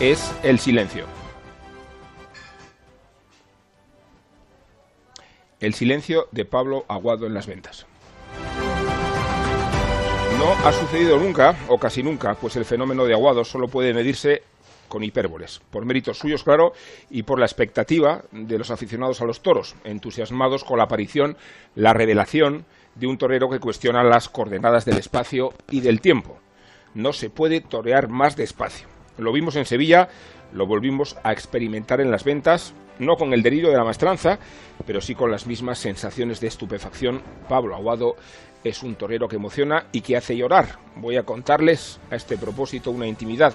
es el silencio. El silencio de Pablo Aguado en las ventas. No ha sucedido nunca, o casi nunca, pues el fenómeno de Aguado solo puede medirse con hipérboles, por méritos suyos, claro, y por la expectativa de los aficionados a los toros, entusiasmados con la aparición, la revelación de un torero que cuestiona las coordenadas del espacio y del tiempo. No se puede torear más despacio. Lo vimos en Sevilla, lo volvimos a experimentar en las ventas, no con el delirio de la maestranza, pero sí con las mismas sensaciones de estupefacción. Pablo Aguado es un torero que emociona y que hace llorar. Voy a contarles a este propósito una intimidad.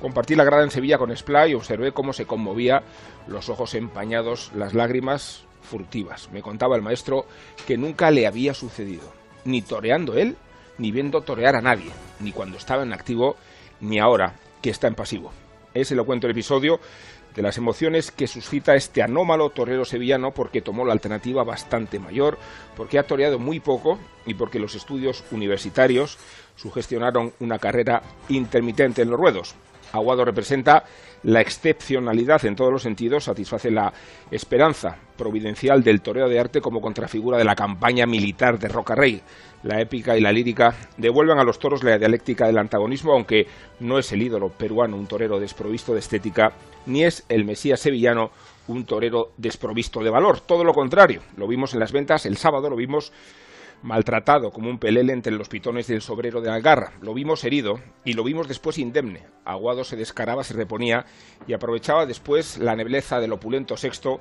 Compartí la grada en Sevilla con Splay y observé cómo se conmovía, los ojos empañados, las lágrimas furtivas. Me contaba el maestro que nunca le había sucedido, ni toreando él, ni viendo torear a nadie, ni cuando estaba en activo, ni ahora que está en pasivo. Es cuento el episodio de las emociones que suscita este anómalo torero sevillano porque tomó la alternativa bastante mayor, porque ha toreado muy poco y porque los estudios universitarios sugestionaron una carrera intermitente en los ruedos. Aguado representa la excepcionalidad en todos los sentidos, satisface la esperanza providencial del toreo de arte como contrafigura de la campaña militar de Roca Rey. La épica y la lírica devuelven a los toros la dialéctica del antagonismo, aunque no es el ídolo peruano un torero desprovisto de estética, ni es el Mesías sevillano un torero desprovisto de valor. Todo lo contrario, lo vimos en las ventas, el sábado lo vimos maltratado como un pelele entre los pitones del sobrero de Algarra. Lo vimos herido y lo vimos después indemne. Aguado se descaraba, se reponía y aprovechaba después la nebleza del opulento sexto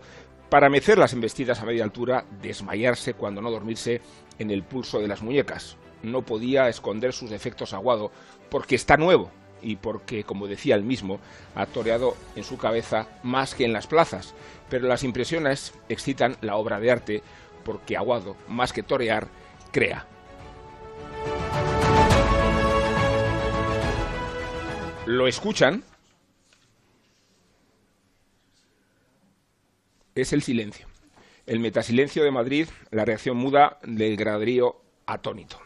para mecer las embestidas a media altura, desmayarse cuando no dormirse en el pulso de las muñecas. No podía esconder sus defectos Aguado porque está nuevo y porque, como decía él mismo, ha toreado en su cabeza más que en las plazas. Pero las impresiones excitan la obra de arte porque Aguado, más que torear, crea. Lo escuchan. Es el silencio. El metasilencio de Madrid, la reacción muda del graderío atónito.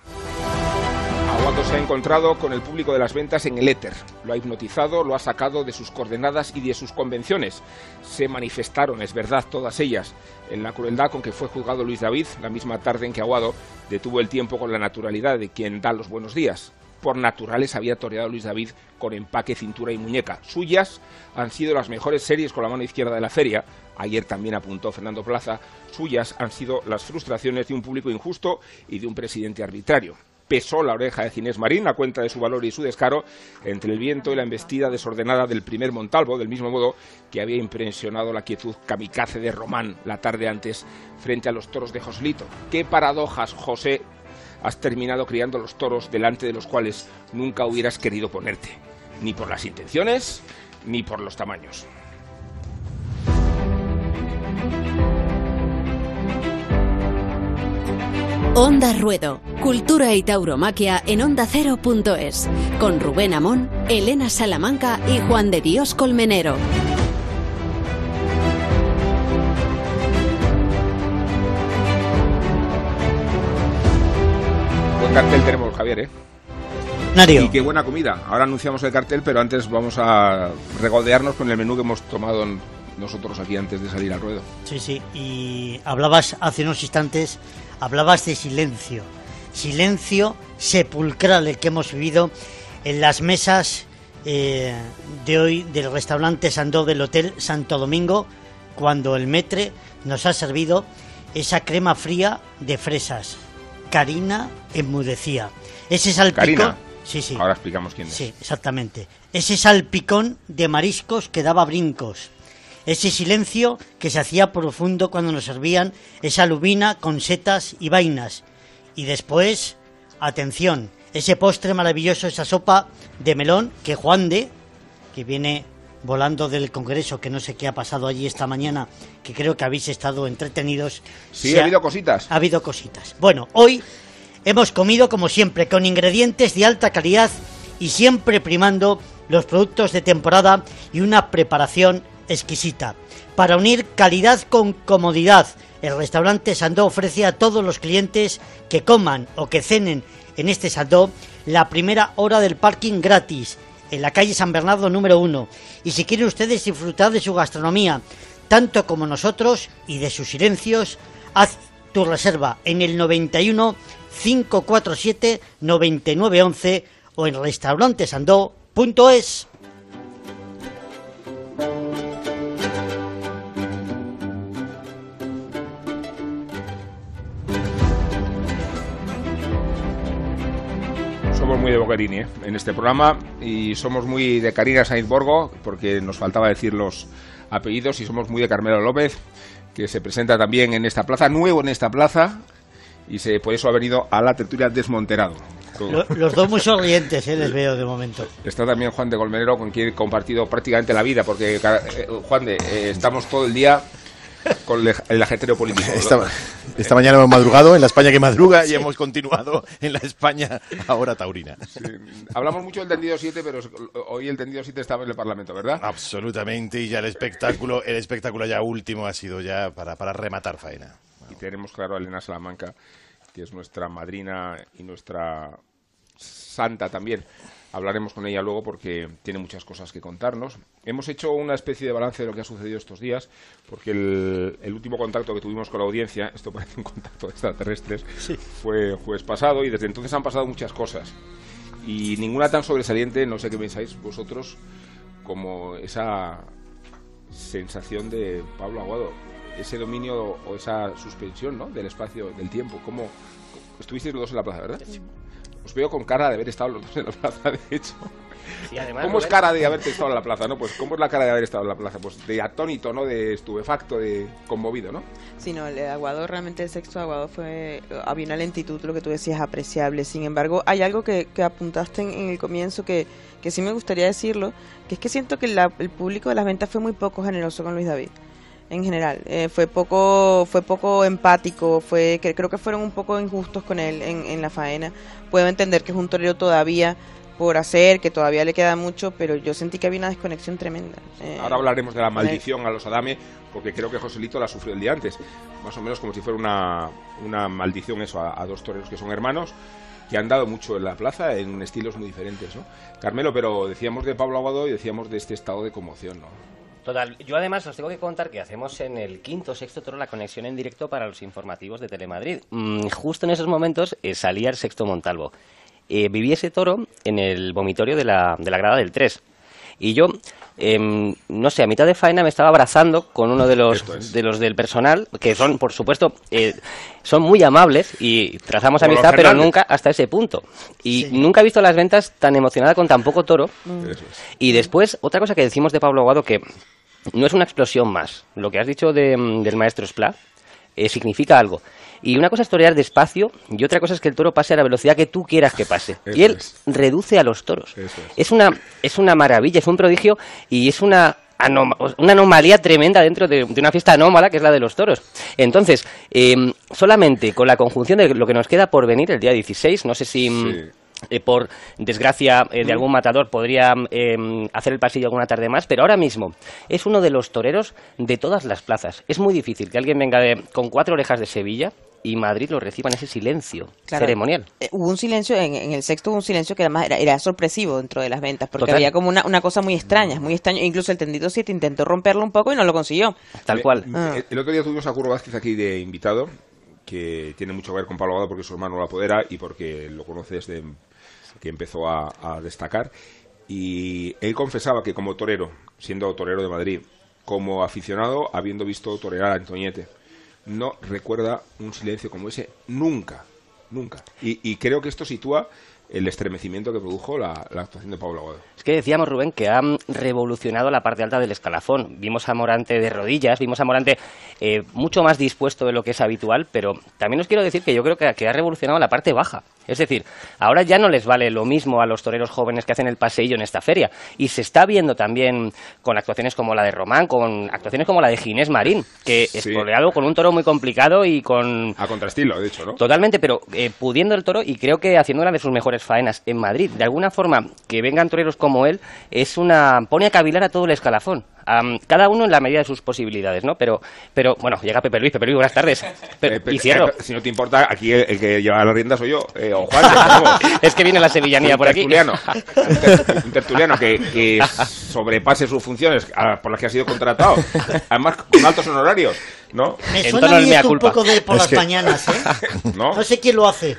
Aguado se ha encontrado con el público de las ventas en el éter. Lo ha hipnotizado, lo ha sacado de sus coordenadas y de sus convenciones. Se manifestaron, es verdad, todas ellas, en la crueldad con que fue juzgado Luis David, la misma tarde en que Aguado detuvo el tiempo con la naturalidad de quien da los buenos días. Por naturales había toreado Luis David con empaque, cintura y muñeca. Suyas han sido las mejores series con la mano izquierda de la feria. Ayer también apuntó Fernando Plaza. Suyas han sido las frustraciones de un público injusto y de un presidente arbitrario pesó la oreja de Ginés Marín a cuenta de su valor y su descaro entre el viento y la embestida desordenada del primer Montalvo, del mismo modo que había impresionado la quietud kamikaze de Román la tarde antes frente a los toros de Joselito. ¡Qué paradojas, José! Has terminado criando los toros delante de los cuales nunca hubieras querido ponerte, ni por las intenciones ni por los tamaños. Onda Ruedo, Cultura y Tauromaquia en Onda Cero.es, con Rubén Amón, Elena Salamanca y Juan de Dios Colmenero. Buen cartel tenemos, Javier, ¿eh? Nario. Y qué buena comida. Ahora anunciamos el cartel, pero antes vamos a regodearnos con el menú que hemos tomado nosotros aquí antes de salir al ruedo. Sí, sí. Y hablabas hace unos instantes hablabas de silencio, silencio sepulcral el que hemos vivido en las mesas eh, de hoy del restaurante Sandó del Hotel Santo Domingo, cuando el metre nos ha servido esa crema fría de fresas. Karina enmudecía. Ese salpicón. Sí, sí. Ahora explicamos quién es. Sí, exactamente. Ese salpicón de mariscos que daba brincos ese silencio que se hacía profundo cuando nos servían esa lubina con setas y vainas. Y después, atención, ese postre maravilloso, esa sopa de melón que Juan de, que viene volando del Congreso, que no sé qué ha pasado allí esta mañana, que creo que habéis estado entretenidos. Sí, ha habido cositas. Ha habido cositas. Bueno, hoy hemos comido como siempre con ingredientes de alta calidad y siempre primando los productos de temporada y una preparación exquisita. Para unir calidad con comodidad, el restaurante Sandó ofrece a todos los clientes que coman o que cenen en este Sandó la primera hora del parking gratis en la calle San Bernardo número 1. Y si quieren ustedes disfrutar de su gastronomía, tanto como nosotros, y de sus silencios, haz tu reserva en el 91 547 9911 o en restaurantesandó.es. Somos muy de Bocarini ¿eh? en este programa y somos muy de Karina Sainz Borgo porque nos faltaba decir los apellidos y somos muy de Carmelo López que se presenta también en esta plaza, nuevo en esta plaza y se, por eso ha venido a la tertulia desmonterado. Lo- los dos muy sonrientes, eh, les veo de momento. Está también Juan de Colmenero, con quien he compartido prácticamente la vida, porque eh, Juan de, eh, estamos todo el día con el, ajetreo político. Esta, esta mañana hemos madrugado en la España que madruga y hemos continuado en la España ahora taurina. Sí, Hablamos mucho del tendido 7, pero hoy el tendido 7 estaba en el Parlamento, ¿verdad? Absolutamente, y ya el espectáculo, el espectáculo ya último ha sido ya para, para rematar faena. Y tenemos claro a Elena Salamanca, que es nuestra madrina y nuestra santa también. Hablaremos con ella luego porque tiene muchas cosas que contarnos. Hemos hecho una especie de balance de lo que ha sucedido estos días, porque el, el último contacto que tuvimos con la audiencia, esto parece un contacto de extraterrestres, fue el jueves pasado y desde entonces han pasado muchas cosas. Y ninguna tan sobresaliente, no sé qué pensáis vosotros, como esa sensación de Pablo Aguado, ese dominio o esa suspensión ¿no? del espacio, del tiempo. ¿Cómo estuvisteis los dos en la plaza, verdad? Os veo con cara de haber estado los dos en la plaza, de hecho. Sí, además, ¿Cómo es cara de haberte estado en la plaza, no? Pues ¿cómo es la cara de haber estado en la plaza? Pues de atónito, ¿no? De estupefacto, de conmovido, ¿no? Sí, no, el aguado, realmente el sexto aguado fue, había una lentitud, lo que tú decías, apreciable. Sin embargo, hay algo que, que apuntaste en, en el comienzo que, que sí me gustaría decirlo, que es que siento que la- el público de las ventas fue muy poco generoso con Luis David. En general, Eh, fue poco fue poco empático, fue que creo que fueron un poco injustos con él en, en la faena. Puedo entender que es un torero todavía por hacer, que todavía le queda mucho, pero yo sentí que había una desconexión tremenda. Eh, Ahora hablaremos de la maldición a los Adame, porque creo que Joselito la sufrió el día antes. Más o menos como si fuera una, una maldición eso a, a dos toreros que son hermanos, que han dado mucho en la plaza en estilos muy diferentes, ¿no? Carmelo, pero decíamos de Pablo Aguado y decíamos de este estado de conmoción, ¿no? Total, yo además os tengo que contar que hacemos en el quinto, sexto toro la conexión en directo para los informativos de Telemadrid. Mm, justo en esos momentos eh, salía el sexto Montalvo. Eh, viví ese toro en el vomitorio de la, de la grada del 3. Y yo, em, no sé, a mitad de faena me estaba abrazando con uno de los, es. de los del personal, que son, por supuesto, eh, son muy amables y trazamos Como amistad, pero nunca hasta ese punto. Y Sí. nunca he visto las ventas tan emocionada con tan poco toro. Es. Y después, otra cosa que decimos de Pablo Aguado, que no es una explosión más. Lo que has dicho de, mm, del maestro Spla eh, significa algo. Y una cosa es torear despacio y otra cosa es que el toro pase a la velocidad que tú quieras que pase. Y él es. reduce a los toros. Es. Es una, es una maravilla, es un prodigio y es una, anoma- una anomalía tremenda dentro de, de una fiesta anómala que es la de los toros. Entonces, eh, solamente con la conjunción de lo que nos queda por venir el día 16, no sé si... mm, Sí. eh, por desgracia eh, de algún matador podría eh, hacer el pasillo alguna tarde más, pero ahora mismo es uno de los toreros de todas las plazas. Es muy difícil que alguien venga de- con cuatro orejas de Sevilla y Madrid lo reciba en ese silencio Claro. ceremonial. Eh, hubo un silencio, en, en el sexto hubo un silencio que además era, era sorpresivo dentro de las ventas, porque Total. había como una, una cosa muy extraña, muy extraña. Incluso el tendido 7 intentó romperlo un poco y no lo consiguió. Tal Eh, cual. Ah. eh, El otro día tuvimos a Curro Vázquez aquí de invitado, que tiene mucho que ver con Pablo Aguado porque su hermano lo apodera y porque lo conoce desde que empezó a, a destacar. Y él confesaba que como torero, siendo torero de Madrid, como aficionado, habiendo visto torerar a Antoñete, no recuerda un silencio como ese nunca, nunca. Y, y creo que esto sitúa el estremecimiento que produjo la, la actuación de Pablo Aguado. Es que decíamos, Rubén, que han revolucionado la parte alta del escalafón. Vimos a Morante de rodillas, vimos a Morante eh, mucho más dispuesto de lo que es habitual, pero también os quiero decir que yo creo que, que ha revolucionado la parte baja. Es decir, ahora ya no les vale lo mismo a los toreros jóvenes que hacen el paseillo en esta feria. Y se está viendo también con actuaciones como la de Román, con actuaciones como la de Ginés Marín, que Sí. espoleado con un toro muy complicado y con A contraestilo, de hecho, ¿no? Totalmente, pero eh, pudiendo el toro y creo que haciendo una de sus mejores mejores faenas en Madrid. De alguna forma, que vengan toreros como él es una pone a cavilar a todo el escalafón. Am, cada uno en la medida de sus posibilidades, ¿no? Pero, pero bueno, llega Pepe Luis. Pepe Luis, buenas tardes. Pero- Eh, pe- y cierro. eh, si no te importa, aquí el, el que lleva la rienda soy yo, eh, o Juan. Es que viene la sevillanía por aquí. tertuliano, un, ter- un tertuliano que, que sobrepase sus funciones a- por las que ha sido contratado, además con altos honorarios, ¿no? Me En suena a mí esto un poco de por Es las que- mañanas, ¿eh? ¿No? No sé quién lo hace.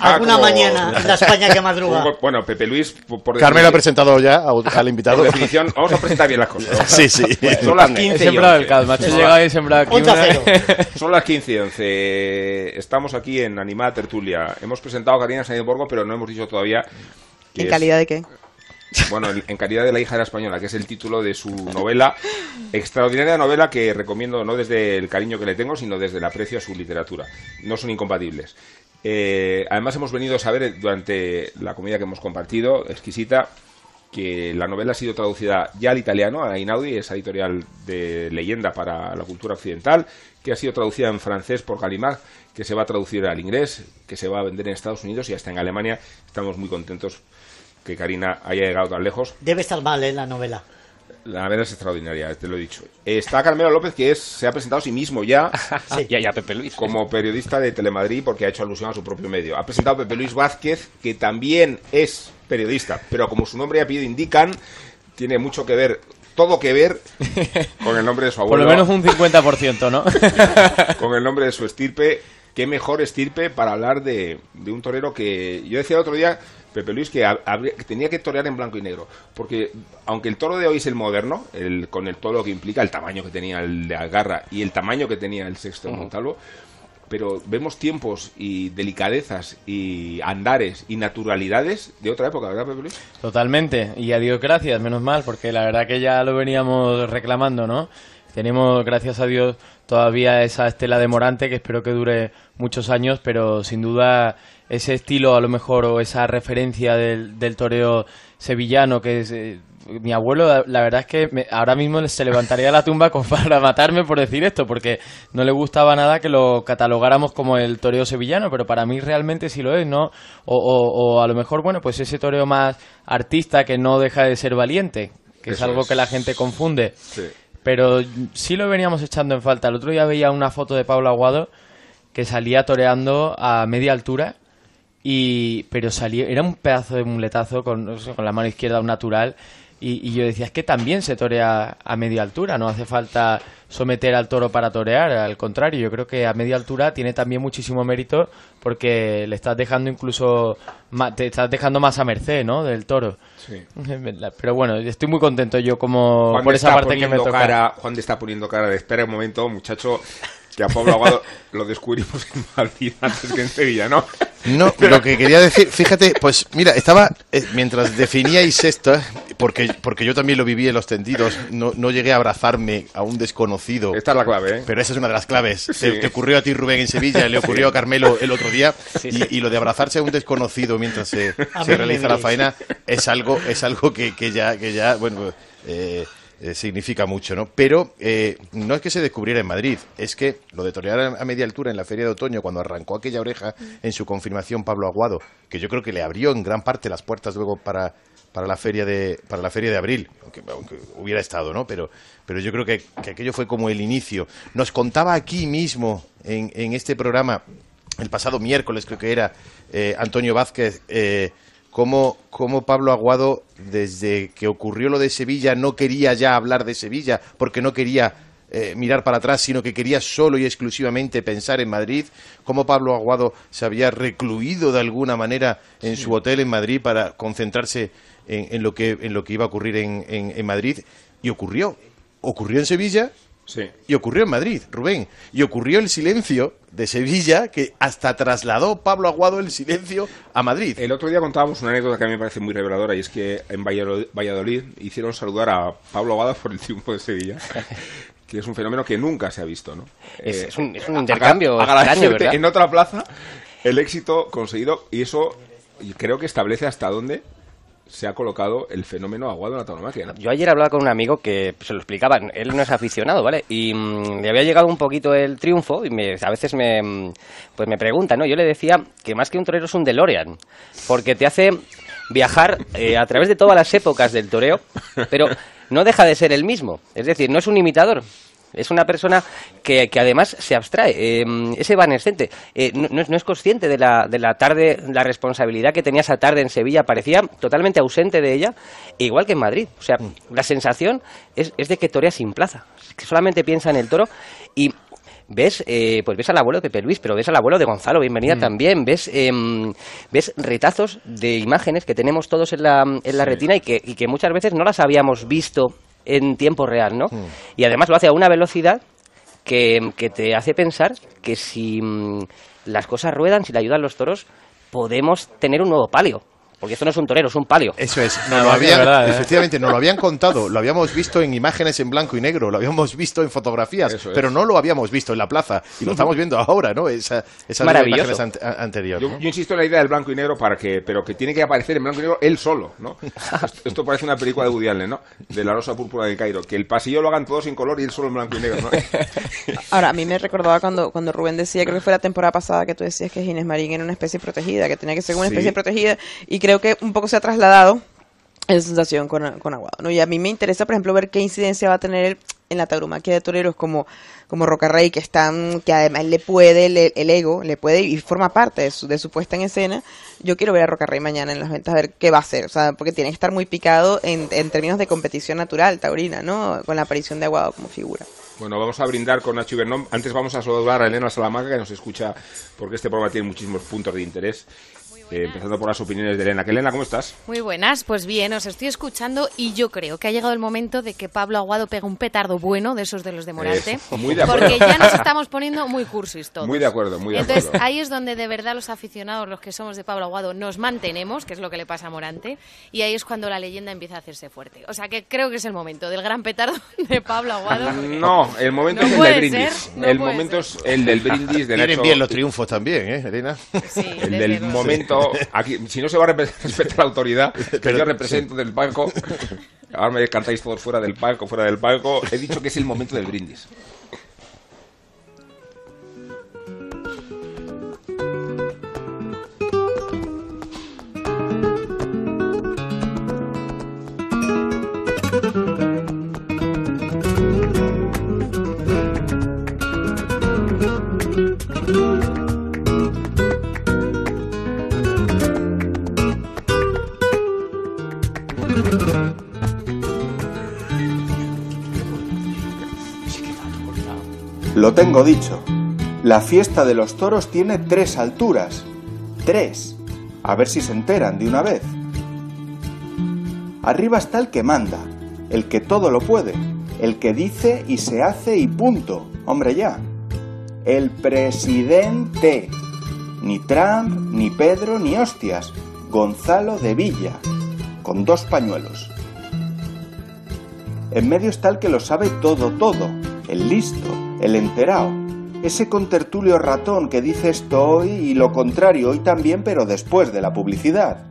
Ah, Alguna como- mañana en la España que madruga. Bueno, Pepe Luis, por, por Carmelo ha presentado ya a- al invitado. por definición, vamos a presentar bien las cosas. Sí, sí. Son las He 15 He y sembrado 11. el macho. Llegado las- y aquí. A una-. Son las 15 y 11. Estamos aquí en Animada Tertulia. Hemos presentado a Karina Sainz-Borgo, pero no hemos dicho todavía que ¿En es- calidad de qué? Bueno, en, en calidad de la hija de la española, que es el título de su novela, extraordinaria novela que recomiendo no desde el cariño que le tengo, sino desde el aprecio a su literatura. No son incompatibles. Eh, además hemos venido a saber eh, durante la comida que hemos compartido, exquisita, que la novela ha sido traducida ya al italiano, a Inaudi, esa editorial de leyenda para la cultura occidental, que ha sido traducida en francés por Gallimard, que se va a traducir al inglés, que se va a vender en Estados Unidos y hasta en Alemania. Estamos muy contentos que Karina haya llegado tan lejos. Debe estar mal, ¿eh? La novela. La novela es extraordinaria, te lo he dicho. Está Carmelo López, que es, se ha presentado a sí mismo ya Ya, ya, Pepe Luis. como periodista de Telemadrid porque ha hecho alusión a su propio medio. Ha presentado a Pepe Luis Vázquez, que también es periodista, pero como su nombre y apellido indican, tiene mucho que ver, todo que ver con el nombre de su Por abuelo, lo menos un 50%, ¿no? con el nombre de su estirpe. Qué mejor estirpe para hablar de, de un torero que yo decía el otro día, Pepe Luis, que, hab- habría- que tenía que torear en blanco y negro. Porque aunque el toro de hoy es el moderno, el, con el todo lo que implica, el tamaño que tenía el de Algarra y el tamaño que tenía el sexto de Montalvo, pero vemos tiempos y delicadezas y andares y naturalidades de otra época, ¿verdad, Pepe Luis? Totalmente. Y a Dios gracias, menos mal, porque la verdad que ya lo veníamos reclamando, ¿no? Tenemos, gracias a Dios, todavía esa estela de Morante que espero que dure muchos años, pero sin duda ese estilo a lo mejor o esa referencia del, del toreo sevillano que es... eh, mi abuelo, la- verdad es que me- ahora mismo se levantaría de la tumba con- para matarme por decir esto, porque no le gustaba nada que lo catalogáramos como el toreo sevillano, pero para mí realmente sí lo es, ¿no? O, o- o a lo mejor, bueno, pues ese toreo más artista que no deja de ser valiente, que es algo es. que la gente confunde. Sí. Pero sí lo veníamos echando en falta. El otro día veía una foto de Pablo Aguado que salía toreando a media altura y pero salía era un pedazo de muletazo con, con la mano izquierda un natural. Y, y yo decía es que también se torea a media altura no hace falta someter al toro para torear al contrario yo creo que a media altura tiene también muchísimo mérito porque le estás dejando incluso te estás dejando más a merced no del toro Sí. pero bueno estoy muy contento yo como Juan por esa parte que me poniendo toca cara, Juan de está poniendo cara de espera un momento, muchacho, que a Pablo Aguado lo descubrimos en Madrid antes que en Sevilla, ¿no? No, lo que quería decir, fíjate, pues mira, estaba, eh, mientras definíais esto, porque, porque yo también lo viví en los tendidos, no, no llegué a abrazarme a un desconocido. Esta es la clave, ¿eh? Pero esa es una de las claves. Sí. Te, te ocurrió a ti, Rubén, en Sevilla, le ocurrió a Carmelo el otro día. Y, y lo de abrazarse a un desconocido mientras se, se realiza la faena es algo, es algo que, que ya, que ya, bueno, eh, eh, significa mucho, ¿no? Pero eh, no es que se descubriera en Madrid, es que lo de torear a media altura en la Feria de Otoño, cuando arrancó aquella oreja en su confirmación Pablo Aguado, que yo creo que le abrió en gran parte las puertas luego para para la feria de para la feria de abril aunque, hubiera estado no pero pero yo creo que, que aquello fue como el inicio nos contaba aquí mismo en, en este programa el pasado miércoles creo que era Antonio Vázquez cómo, cómo Pablo Aguado desde que ocurrió lo de Sevilla no quería ya hablar de Sevilla porque no quería eh, mirar para atrás, sino que quería solo y exclusivamente pensar en Madrid, cómo Pablo Aguado se había recluido de alguna manera en su hotel en Madrid para concentrarse en, en lo, que, en lo que iba a ocurrir en, en- en Madrid. Y ocurrió. Ocurrió en Sevilla Sí. y ocurrió en Madrid, Rubén. Y ocurrió el silencio de Sevilla que hasta trasladó Pablo Aguado el silencio a Madrid. El otro día contábamos una anécdota que a mí me parece muy reveladora y es que en Valladolid, Valladolid hicieron saludar a Pablo Aguado por el triunfo de Sevilla, que es un fenómeno que nunca se ha visto, ¿no? Es, Eh, es un, es un intercambio extraño, ¿verdad? en otra plaza el éxito conseguido y eso creo que establece hasta dónde se ha colocado el fenómeno aguado en la tauromaquia. Yo ayer hablaba con un amigo que se lo explicaba, él no es aficionado, ¿vale? Y mm, le había llegado un poquito el triunfo y me- a veces me, mm, pues me pregunta, ¿no? Yo le decía que más que un torero es un DeLorean, porque te hace viajar eh, a través de todas las épocas del toreo, pero no deja de ser el mismo. Es decir, no es un imitador. Es una persona que, que además se abstrae, eh, es evanescente, eh, no, no es, consciente de la, de la tarde, la responsabilidad que tenía esa tarde en Sevilla, parecía totalmente ausente de ella, igual que en Madrid. O sea, la sensación es, es de que torea sin plaza, que solamente piensa en el toro. Y ves eh, pues ves al abuelo de Pepe Luis, pero ves al abuelo de Gonzalo, bienvenida también, ves em, ves retazos de imágenes que tenemos todos en la, en la retina y que, y que muchas veces no las habíamos visto en tiempo real, ¿no? Y además lo hace a una velocidad que, que te hace pensar que si mm, las cosas ruedan, si le ayudan los toros, podemos tener un nuevo palio. Porque esto no es un torero, es un palio. Eso es, No, lo habían, verdad, ¿eh? efectivamente, nos lo habían contado, lo habíamos visto en imágenes en blanco y negro, lo habíamos visto en fotografías, es. pero no lo habíamos visto en la plaza y lo estamos viendo ahora, ¿no? Esa, esas imágenes ante- a- anterior. Yo, ¿no? yo insisto en la idea del blanco y negro para que, pero que tiene que aparecer en blanco y negro él solo, ¿no? Esto, esto parece una película de Woody Allen, ¿no? De la rosa púrpura de Cairo, que el pasillo lo hagan todos en color y él solo en blanco y negro, ¿no? Ahora, a mí me recordaba cuando, cuando Rubén decía, creo que fue la temporada pasada que tú decías que Ginés Marín era una especie protegida, que tenía que ser una Sí. especie protegida, y creo que un poco se ha trasladado esa sensación con, con Aguado, ¿no? Y a mí me interesa, por ejemplo, ver qué incidencia va a tener en la tauromaquia de toreros como, como Rocarrey, que están, que además le puede, el, el ego, le puede y forma parte de su, de su puesta en escena. Yo quiero ver a Rocarrey mañana en las ventas, a ver qué va a hacer, o sea, porque tiene que estar muy picado en, en términos de competición natural, taurina, ¿no? Con la aparición de Aguado como figura. Bueno, vamos a brindar con Nacho Ibernón. Antes vamos a saludar a Elena Salamanca, que nos escucha, porque este programa tiene muchísimos puntos de interés. Eh, empezando por las opiniones de Elena. Que Elena, ¿cómo estás? Muy buenas, pues bien, os estoy escuchando y yo creo que ha llegado el momento de que Pablo Aguado pegue un petardo bueno de esos de los de Morante. Eso, muy de acuerdo. Porque ya nos estamos poniendo muy cursis todos. Muy de acuerdo, muy de Entonces acuerdo. ahí es donde de verdad los aficionados, los que somos de Pablo Aguado, nos mantenemos, que es lo que le pasa a Morante, y ahí es cuando la leyenda empieza a hacerse fuerte. O sea que creo que es el momento del gran petardo de Pablo Aguado. No, el momento No es el del brindis. ser, no el momento ser. es el del brindis de Nacho. bien los triunfos también, ¿eh, Elena? Sí, El del luego. Aquí, si no se va a respe- respetar la autoridad, que yo represento del palco, ahora me cantáis todos fuera del palco, fuera del palco, he dicho que es el momento del brindis. Lo tengo dicho. La fiesta de los toros tiene tres alturas. Tres. A ver si se enteran de una vez. Arriba está el que manda, el que todo lo puede, el que dice y se hace y punto. Hombre ya. El presidente. Ni Trump, ni Pedro, ni hostias. Gonzalo de Villa. Con dos pañuelos. En medio está el que lo sabe todo, todo, el listo, el enterado, ese contertulio ratón que dice esto hoy y lo contrario hoy también, pero después de la publicidad.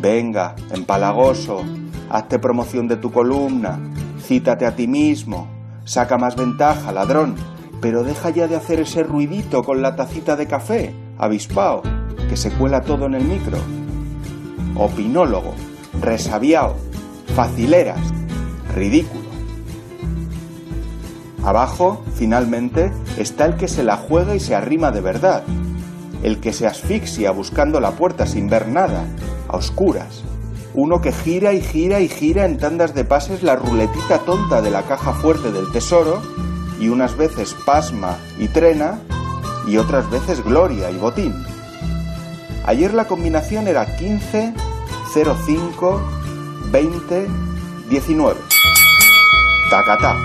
Venga, empalagoso, hazte promoción de tu columna, cítate a ti mismo, saca más ventaja, ladrón, pero deja ya de hacer ese ruidito con la tacita de café, avispao, que se cuela todo en el micro. Opinólogo, resabiao, facileras, ridículo. Abajo, finalmente, está el que se la juega y se arrima de verdad, el que se asfixia buscando la puerta sin ver nada, a oscuras, uno que gira y gira y gira en tandas de pases la ruletita tonta de la caja fuerte del tesoro y unas veces pasma y trena y otras veces gloria y botín. Ayer la combinación era 15, 05, 20, 19. Tacatá,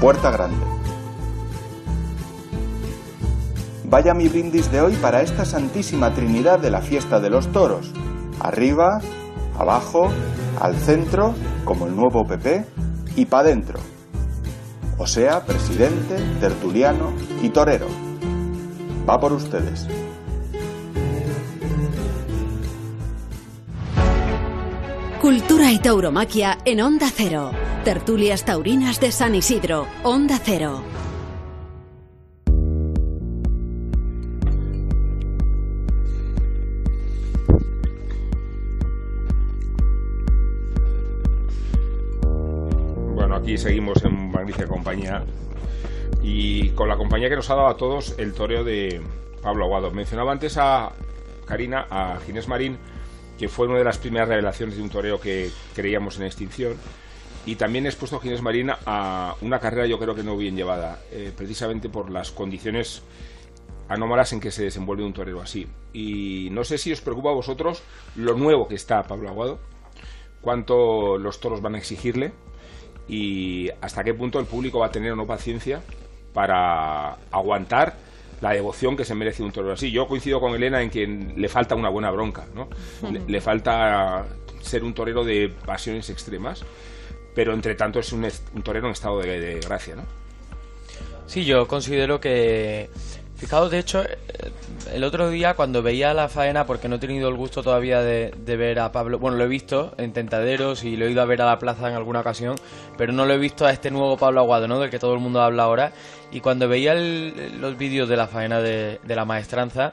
puerta grande. Vaya mi brindis de hoy para esta santísima trinidad de la fiesta de los toros. Arriba, abajo, al centro, como el nuevo PP, y pa' dentro. O sea, presidente, tertuliano y torero. Va por ustedes. Cultura y tauromaquia en Onda Cero. Tertulias taurinas de San Isidro. Onda Cero. Bueno, aquí seguimos en magnífica compañía y con la compañía que nos ha dado a todos el toreo de Pablo Aguado. Mencionaba antes a Karina, a Ginés Marín, que fue una de las primeras revelaciones de un toreo que creíamos en extinción. Y también he expuesto a Ginés Marín a una carrera yo creo que no bien llevada, eh, precisamente por las condiciones anómalas en que se desenvuelve un torero así. Y no sé si os preocupa a vosotros lo nuevo que está Pablo Aguado, cuánto los toros van a exigirle y hasta qué punto el público va a tener o no paciencia para aguantar la devoción que se merece un torero así. Yo coincido con Elena en que le falta una buena bronca, ¿no? Le, le falta ser un torero de pasiones extremas, pero entre tanto es un, torero en estado de, gracia, ¿no? Sí, yo considero que. Fijaos, de hecho, eh, el otro día cuando veía la faena, porque no he tenido el gusto todavía de, ver a Pablo, bueno, lo he visto en Tentaderos y lo he ido a ver a la plaza en alguna ocasión, pero no lo he visto a este nuevo Pablo Aguado, ¿no? Del que todo el mundo habla ahora. Y cuando veía el- los vídeos de la faena de la maestranza,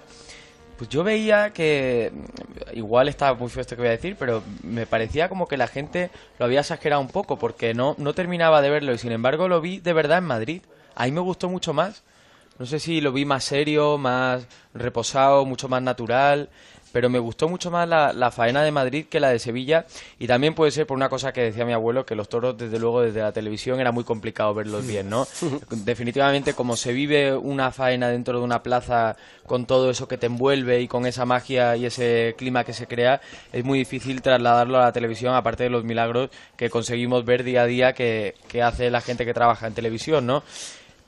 pues yo veía que mm, igual está muy feo esto que voy a decir, pero me parecía como que la gente lo había exagerado un poco porque no, no terminaba de verlo y sin embargo lo vi de verdad en Madrid. Ahí me gustó mucho más. No sé si lo vi más serio, más reposado, mucho más natural, pero me gustó mucho más la, la faena de Madrid que la de Sevilla y también puede ser por una cosa que decía mi abuelo, que los toros desde luego desde la televisión era muy complicado verlos bien, ¿no? Definitivamente como se vive una faena dentro de una plaza con todo eso que te envuelve y con esa magia y ese clima que se crea, es muy difícil trasladarlo a la televisión, aparte de los milagros que conseguimos ver día a día que, que hace la gente que trabaja en televisión, ¿no?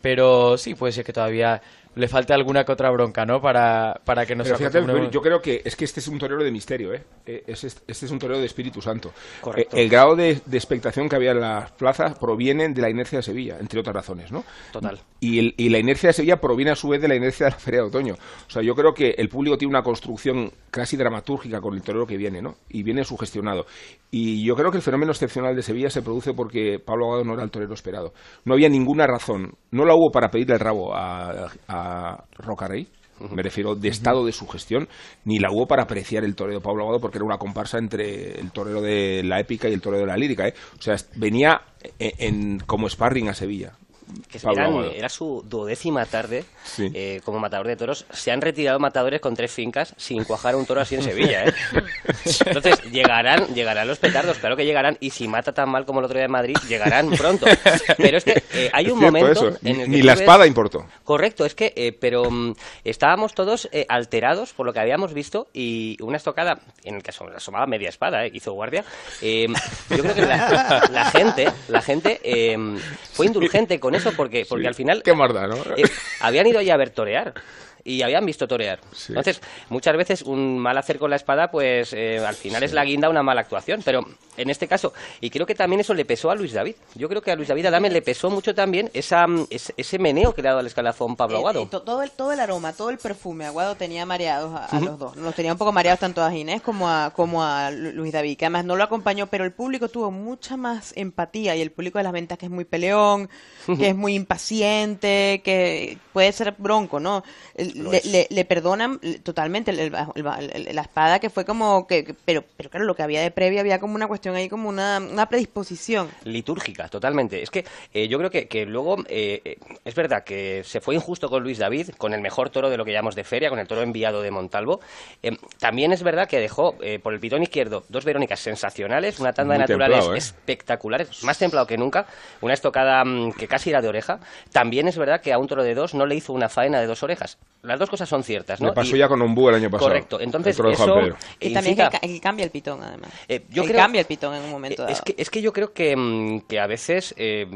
Pero sí, puede ser que todavía le falte alguna que otra bronca, ¿no? Para, para que nos Pero fíjate, acostumbremos- yo creo que es que este es un torero de misterio, ¿eh? Eh, es- es- este es un torero de Espíritu Santo. Correcto. Eh, el grado de, de expectación que había en las plazas proviene de la inercia de Sevilla, entre otras razones, ¿no? Total. Y, el- y la inercia de Sevilla proviene a su vez de la inercia de la Feria de Otoño. O sea, yo creo que el público tiene una construcción casi dramatúrgica con el torero que viene, ¿no? Y viene sugestionado. Y yo creo que el fenómeno excepcional de Sevilla se produce porque Pablo Aguado no era el torero esperado. No había ninguna razón. No la hubo para pedirle el rabo a, a Rocarrey. Me refiero de estado de sugestión, ni la hubo para apreciar el torero de Pablo Aguado porque era una comparsa entre el torero de la épica y el torero de la lírica. ¿eh? O sea, venía en, en- como sparring a Sevilla. Que eran- era su duodécima tarde Sí. eh, como matador de toros. Se han retirado matadores con tres fincas sin cuajar un toro así en Sevilla. ¿eh? Entonces, llegarán, llegarán los petardos, claro que llegarán. Y si mata tan mal como el otro día en Madrid, llegarán pronto. Pero es que eh, hay Es un momento eso. en el que Ni la ves- espada importó. Correcto, es que, eh, pero mm, estábamos todos eh, alterados por lo que habíamos visto y una estocada en el que asom- asomaba media espada, eh, hizo guardia. eh, yo creo que la, la gente, la gente eh, fue indulgente con eso porque, porque al final Qué más da, ¿no? eh, habían ido allí a ver torear. Y habían visto torear. Sí. Entonces, muchas veces un mal hacer con la espada, pues eh, al final es la guinda a una mala actuación. Pero en este caso, y creo que también eso le pesó a Luis David. Yo creo que a Luis David Adame le pesó mucho también esa, mm, ese, ese meneo que le ha dado al escalafón Pablo Eh, Aguado. eh, to- todo, el, todo el aroma, todo el perfume, Aguado tenía mareados a, a los dos. Los tenía un poco mareados tanto a Ginés como a, como a Lu- Luis David, que además no lo acompañó, pero el público tuvo mucha más empatía y el público de las ventas que es muy peleón, que es muy impaciente, que puede ser bronco, ¿no? El- Le, es. le- le perdonan totalmente el- el- el- el- la espada que fue como que, que- pero, pero claro, lo que había de previa había como una cuestión ahí, como una, una predisposición. litúrgica, totalmente. Es que eh, yo creo que, que luego eh, eh, es verdad que se fue injusto con Luis David, con el mejor toro de lo que llamamos de feria, con el toro enviado de Montalvo. Eh, también es verdad que dejó eh, por el pitón izquierdo dos Verónicas sensacionales, una tanda de naturales templado, ¿eh? espectaculares, más templado que nunca, una estocada mm, que casi era de oreja. También es verdad que a un toro de dos no le hizo una faena de dos orejas. Las dos cosas son ciertas, ¿no? Me pasó Y- ya con Ombú el año pasado. Correcto. Entonces, eso. Y también que, que cambia el pitón, además. Eh, yo Que creo- cambia el pitón en un momento Eh, dado. Es que, es que yo creo que, mm, que a veces, eh,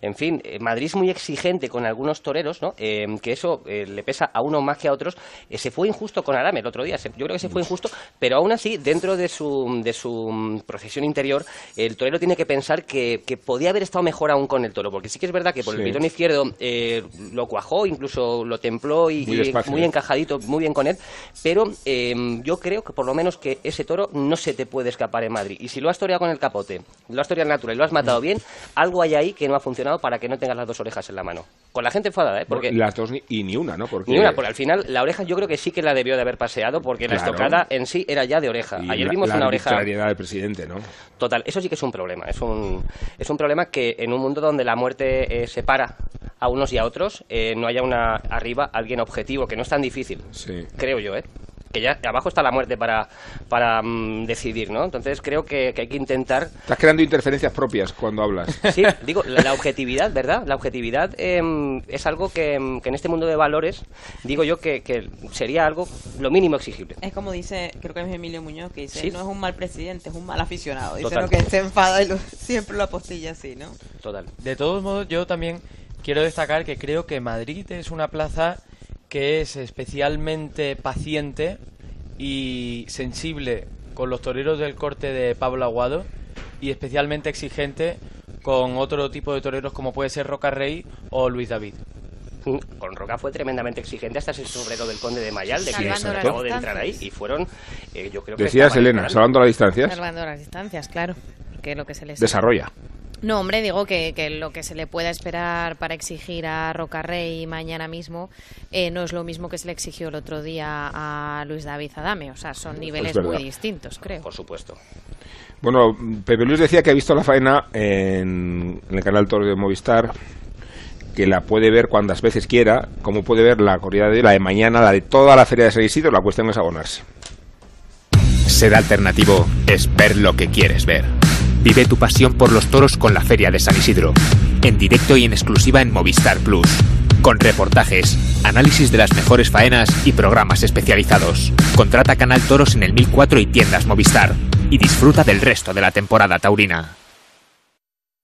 en fin, Madrid es muy exigente con algunos toreros, ¿no? Eh, que eso eh, le pesa a uno más que a otros. Eh, se fue injusto con Arame el otro día, se- yo creo que se fue injusto, pero aún así, dentro de su, de su mm, procesión interior, el torero tiene que pensar que, que podía haber estado mejor aún con el toro, porque sí que es verdad que por el pitón izquierdo eh, lo cuajó, incluso lo templó y, Muy encajadito, muy bien con él, pero eh, yo creo que por lo menos que ese toro no se te puede escapar en Madrid. Y si lo has toreado con el capote, lo has toreado natural y lo has matado bien, algo hay ahí que no ha funcionado para que no tengas las dos orejas en la mano. Con la gente enfadada, ¿eh? Porque Las dos ni- y ni una, ¿no? Porque ni una, porque al final la oreja yo creo que sí que la debió de haber paseado porque la estocada en sí era ya de oreja. y Ayer la- vimos la una oreja del presidente, ¿no? total. Eso sí que es un problema. Es un, es un problema que en un mundo donde la muerte eh, separa a unos y a otros, eh, no haya una arriba alguien objetivo, que no es tan difícil, Sí. creo yo, ¿eh? Que ya abajo está la muerte para, para mm, decidir, ¿no? Entonces creo que, que hay que intentar Estás creando interferencias propias cuando hablas. Sí, digo, la, la objetividad, ¿verdad? La objetividad em, es algo que, em, que en este mundo de valores, digo yo que, que sería algo lo mínimo exigible. Es como dice, creo que es Emilio Muñoz, que dice, Sí. no es un mal presidente, es un mal aficionado. Dice Total. lo que se enfada y lo- siempre lo apostilla así, ¿no? Total. De todos modos, yo también quiero destacar que creo que Madrid es una plaza que es especialmente paciente y sensible con los toreros del corte de Pablo Aguado y especialmente exigente con otro tipo de toreros como puede ser Roca Rey o Luis David. Con Roca fue tremendamente exigente hasta ese sombrero del conde de Mayal, de que acabó de entrar ahí y fueron, eh, yo creo que Decías, Elena, salvando las distancias, Salvando las distancias, claro. Que lo que se les... desarrolla. No, hombre, digo que, que lo que se le pueda esperar para exigir a Rocarrey mañana mismo eh, no es lo mismo que se le exigió el otro día a Luis David Adame. O sea, son niveles muy distintos, creo. Por supuesto. Bueno, Pepe Luis decía que ha visto la faena en, en el canal Toro de Movistar, que la puede ver cuantas veces quiera, como puede ver la corrida de la de mañana, la de toda la feria de San Isidro, la cuestión es abonarse. Ser alternativo es ver lo que quieres ver. Vive tu pasión por los toros con la Feria de San Isidro. En directo y en exclusiva en Movistar Plus. Con reportajes, análisis de las mejores faenas y programas especializados. Contrata Canal Toros en el 1004 y tiendas Movistar. Y disfruta del resto de la temporada taurina.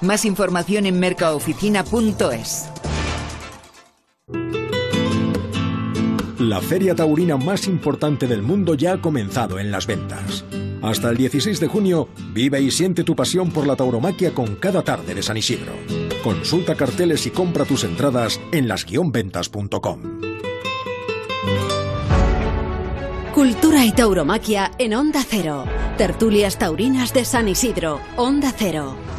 Más información en mercaoficina.es. La feria taurina más importante del mundo ya ha comenzado en las ventas. Hasta el 16 de junio, vive y siente tu pasión por la tauromaquia con cada tarde de San Isidro. Consulta carteles y compra tus entradas en las-ventas.com. Cultura y tauromaquia en Onda Cero. Tertulias taurinas de San Isidro. Onda Cero.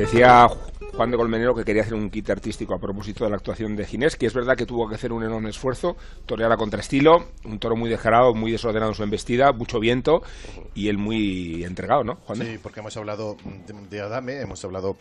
Decía Juan de Colmenero que quería hacer un kit artístico a propósito de la actuación de Ginés, que es verdad que tuvo que hacer un enorme esfuerzo, torear a contraestilo, un toro muy descarado, muy desordenado en su embestida, mucho viento y él muy entregado, ¿no, Juan? Sí, porque hemos hablado de, de Adame, hemos hablado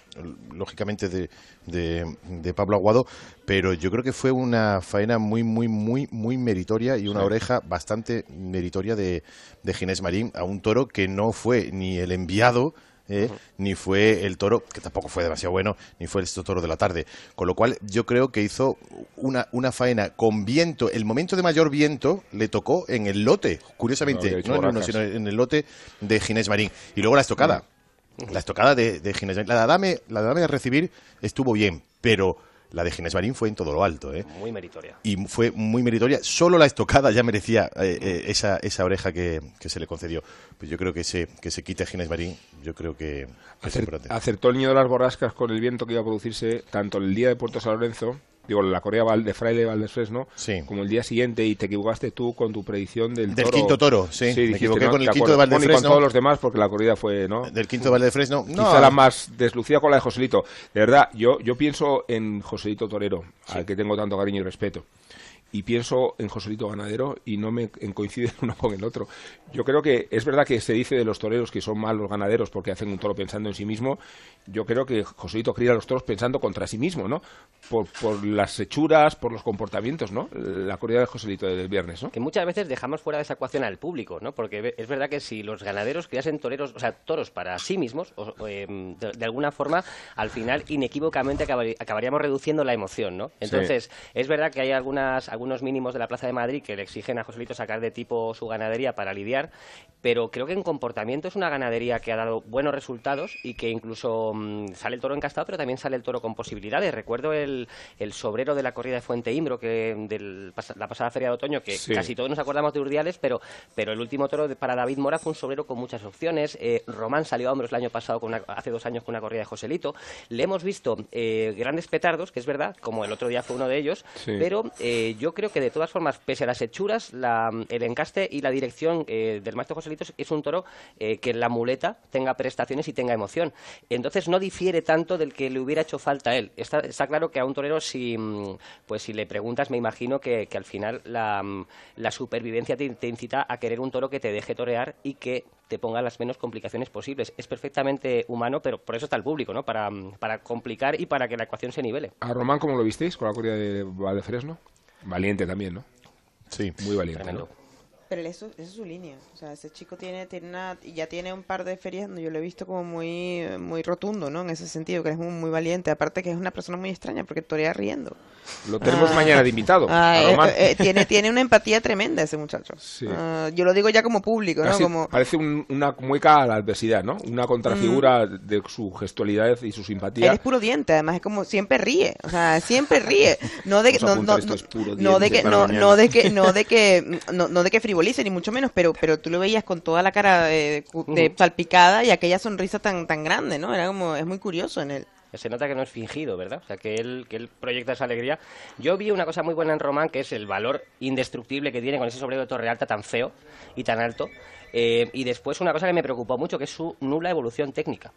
lógicamente de, de, de Pablo Aguado, pero yo creo que fue una faena muy, muy, muy, muy meritoria y una Sí. oreja bastante meritoria de, de Ginés Marín a un toro que no fue ni el enviado. Eh, ni fue el toro, que tampoco fue demasiado bueno, ni fue el toro de la tarde. Con lo cual, yo creo que hizo una, una faena con viento. El momento de mayor viento le tocó en el lote, curiosamente, no, en uno, sino en el lote de Ginés Marín. Y luego la estocada. La estocada de, de Ginés Marín. La de Adame, la de Adame de recibir estuvo bien, pero la de Ginés Marín fue en todo lo alto, ¿eh? Muy meritoria. Y fue muy meritoria. Solo la estocada ya merecía eh, eh, esa, esa oreja que, que se le concedió. Pues yo creo que se, que se quite Ginés Marín, yo creo que, que es Acer- importante. acertó el niño de las borrascas con el viento que iba a producirse tanto el día de Puerto San Lorenzo, digo, la Correa Val- de Fraile Valdesfresno, como el día siguiente y te equivocaste tú con tu predicción del, Del toro. quinto toro, sí, me dijiste, equivoqué ¿no? con el ¿Te quinto de acuerdas? Bueno, y con Valdefresno. todos los demás porque la corrida fue, ¿no? Del quinto de Valdefresno. No, Quizá la más deslucida con la de Joselito. De verdad, yo, yo pienso en Joselito Torero, al que tengo tanto cariño y respeto. Y pienso en Joselito Ganadero y no me en coincide uno con el otro. Yo creo que es verdad que se dice de los toreros que son malos ganaderos porque hacen un toro pensando en sí mismo. Yo creo que Joselito cría a los toros pensando contra sí mismo, ¿no? Por, por las hechuras, por los comportamientos, ¿no? La corrida de Joselito del viernes, ¿no? que muchas veces dejamos fuera de esa ecuación al público, ¿no? Porque es verdad que si los ganaderos criasen toreros, o sea, toros para sí mismos, o- o, em, de, de alguna forma, al final inequívocamente acabaríamos reduciendo la emoción, ¿no? Entonces, es verdad que hay algunas, algunos mínimos de la Plaza de Madrid que le exigen a Joselito sacar de tipo su ganadería para lidiar, pero creo que en comportamiento es una ganadería que ha dado buenos resultados y que incluso mm, sale el toro encastado, pero también sale el toro con posibilidades. Recuerdo el, el sobrero de la corrida de Fuente Imbro, que de la pasada feria de otoño, que Sí. casi todos nos acordamos de Urdiales, pero, pero el último toro de- para David Mora fue un sobrero con muchas opciones. Eh, Román salió a hombros el año pasado, con una- hace dos años, con una corrida de Joselito. Le hemos visto eh, grandes petardos, que es verdad, como el otro día fue uno de ellos, Sí. pero eh, yo creo que de todas formas, pese a las hechuras, el encaste y la dirección eh, del maestro Joselito es- un toro eh, que la muleta tenga prestaciones y tenga emoción. Entonces no difiere tanto del que le hubiera hecho falta a él. Está, está claro que a un torero, si, pues si le preguntas, me imagino que, que al final la, la supervivencia te, incita a querer un toro que te deje torear y que te ponga las menos complicaciones posibles. Es perfectamente humano, pero por eso está el público, ¿no? Para, para complicar y para que la ecuación se nivele. ¿A Román cómo lo visteis con la corrida de Valdefresno? Valiente también, ¿no? Sí. Muy valiente, ¿no? Pero eso, esa es su línea. O sea, ese chico tiene, tiene una, ya tiene un par de ferias donde yo lo he visto como muy, muy rotundo, ¿no? En ese sentido, que es muy, muy valiente. Aparte que es una persona muy extraña porque torea riendo. Lo tenemos Ah. mañana de invitado. Ah, a eh, eh, tiene, tiene una empatía tremenda ese muchacho. Ah, yo lo digo ya como público, ¿no? Casi Como, Parece un- una mueca a la adversidad, ¿no? Una contrafigura de su gestualidad y su simpatía. Él es puro diente, además es como siempre ríe, o sea, siempre ríe. No de no, no, no, de que no, de que no de que no, no de que frivolice ni mucho menos, pero pero tú lo veías con toda la cara de Ujú. salpicada y aquella sonrisa tan tan grande, ¿no? Era como es muy curioso en él. Se nota que no es fingido, ¿verdad? O sea, que él, que él proyecta esa alegría. Yo vi una cosa muy buena en Román, que es el valor indestructible que tiene con ese sombrero de torre alta tan feo y tan alto. Eh, y después una cosa que me preocupó mucho, que es su nula evolución técnica.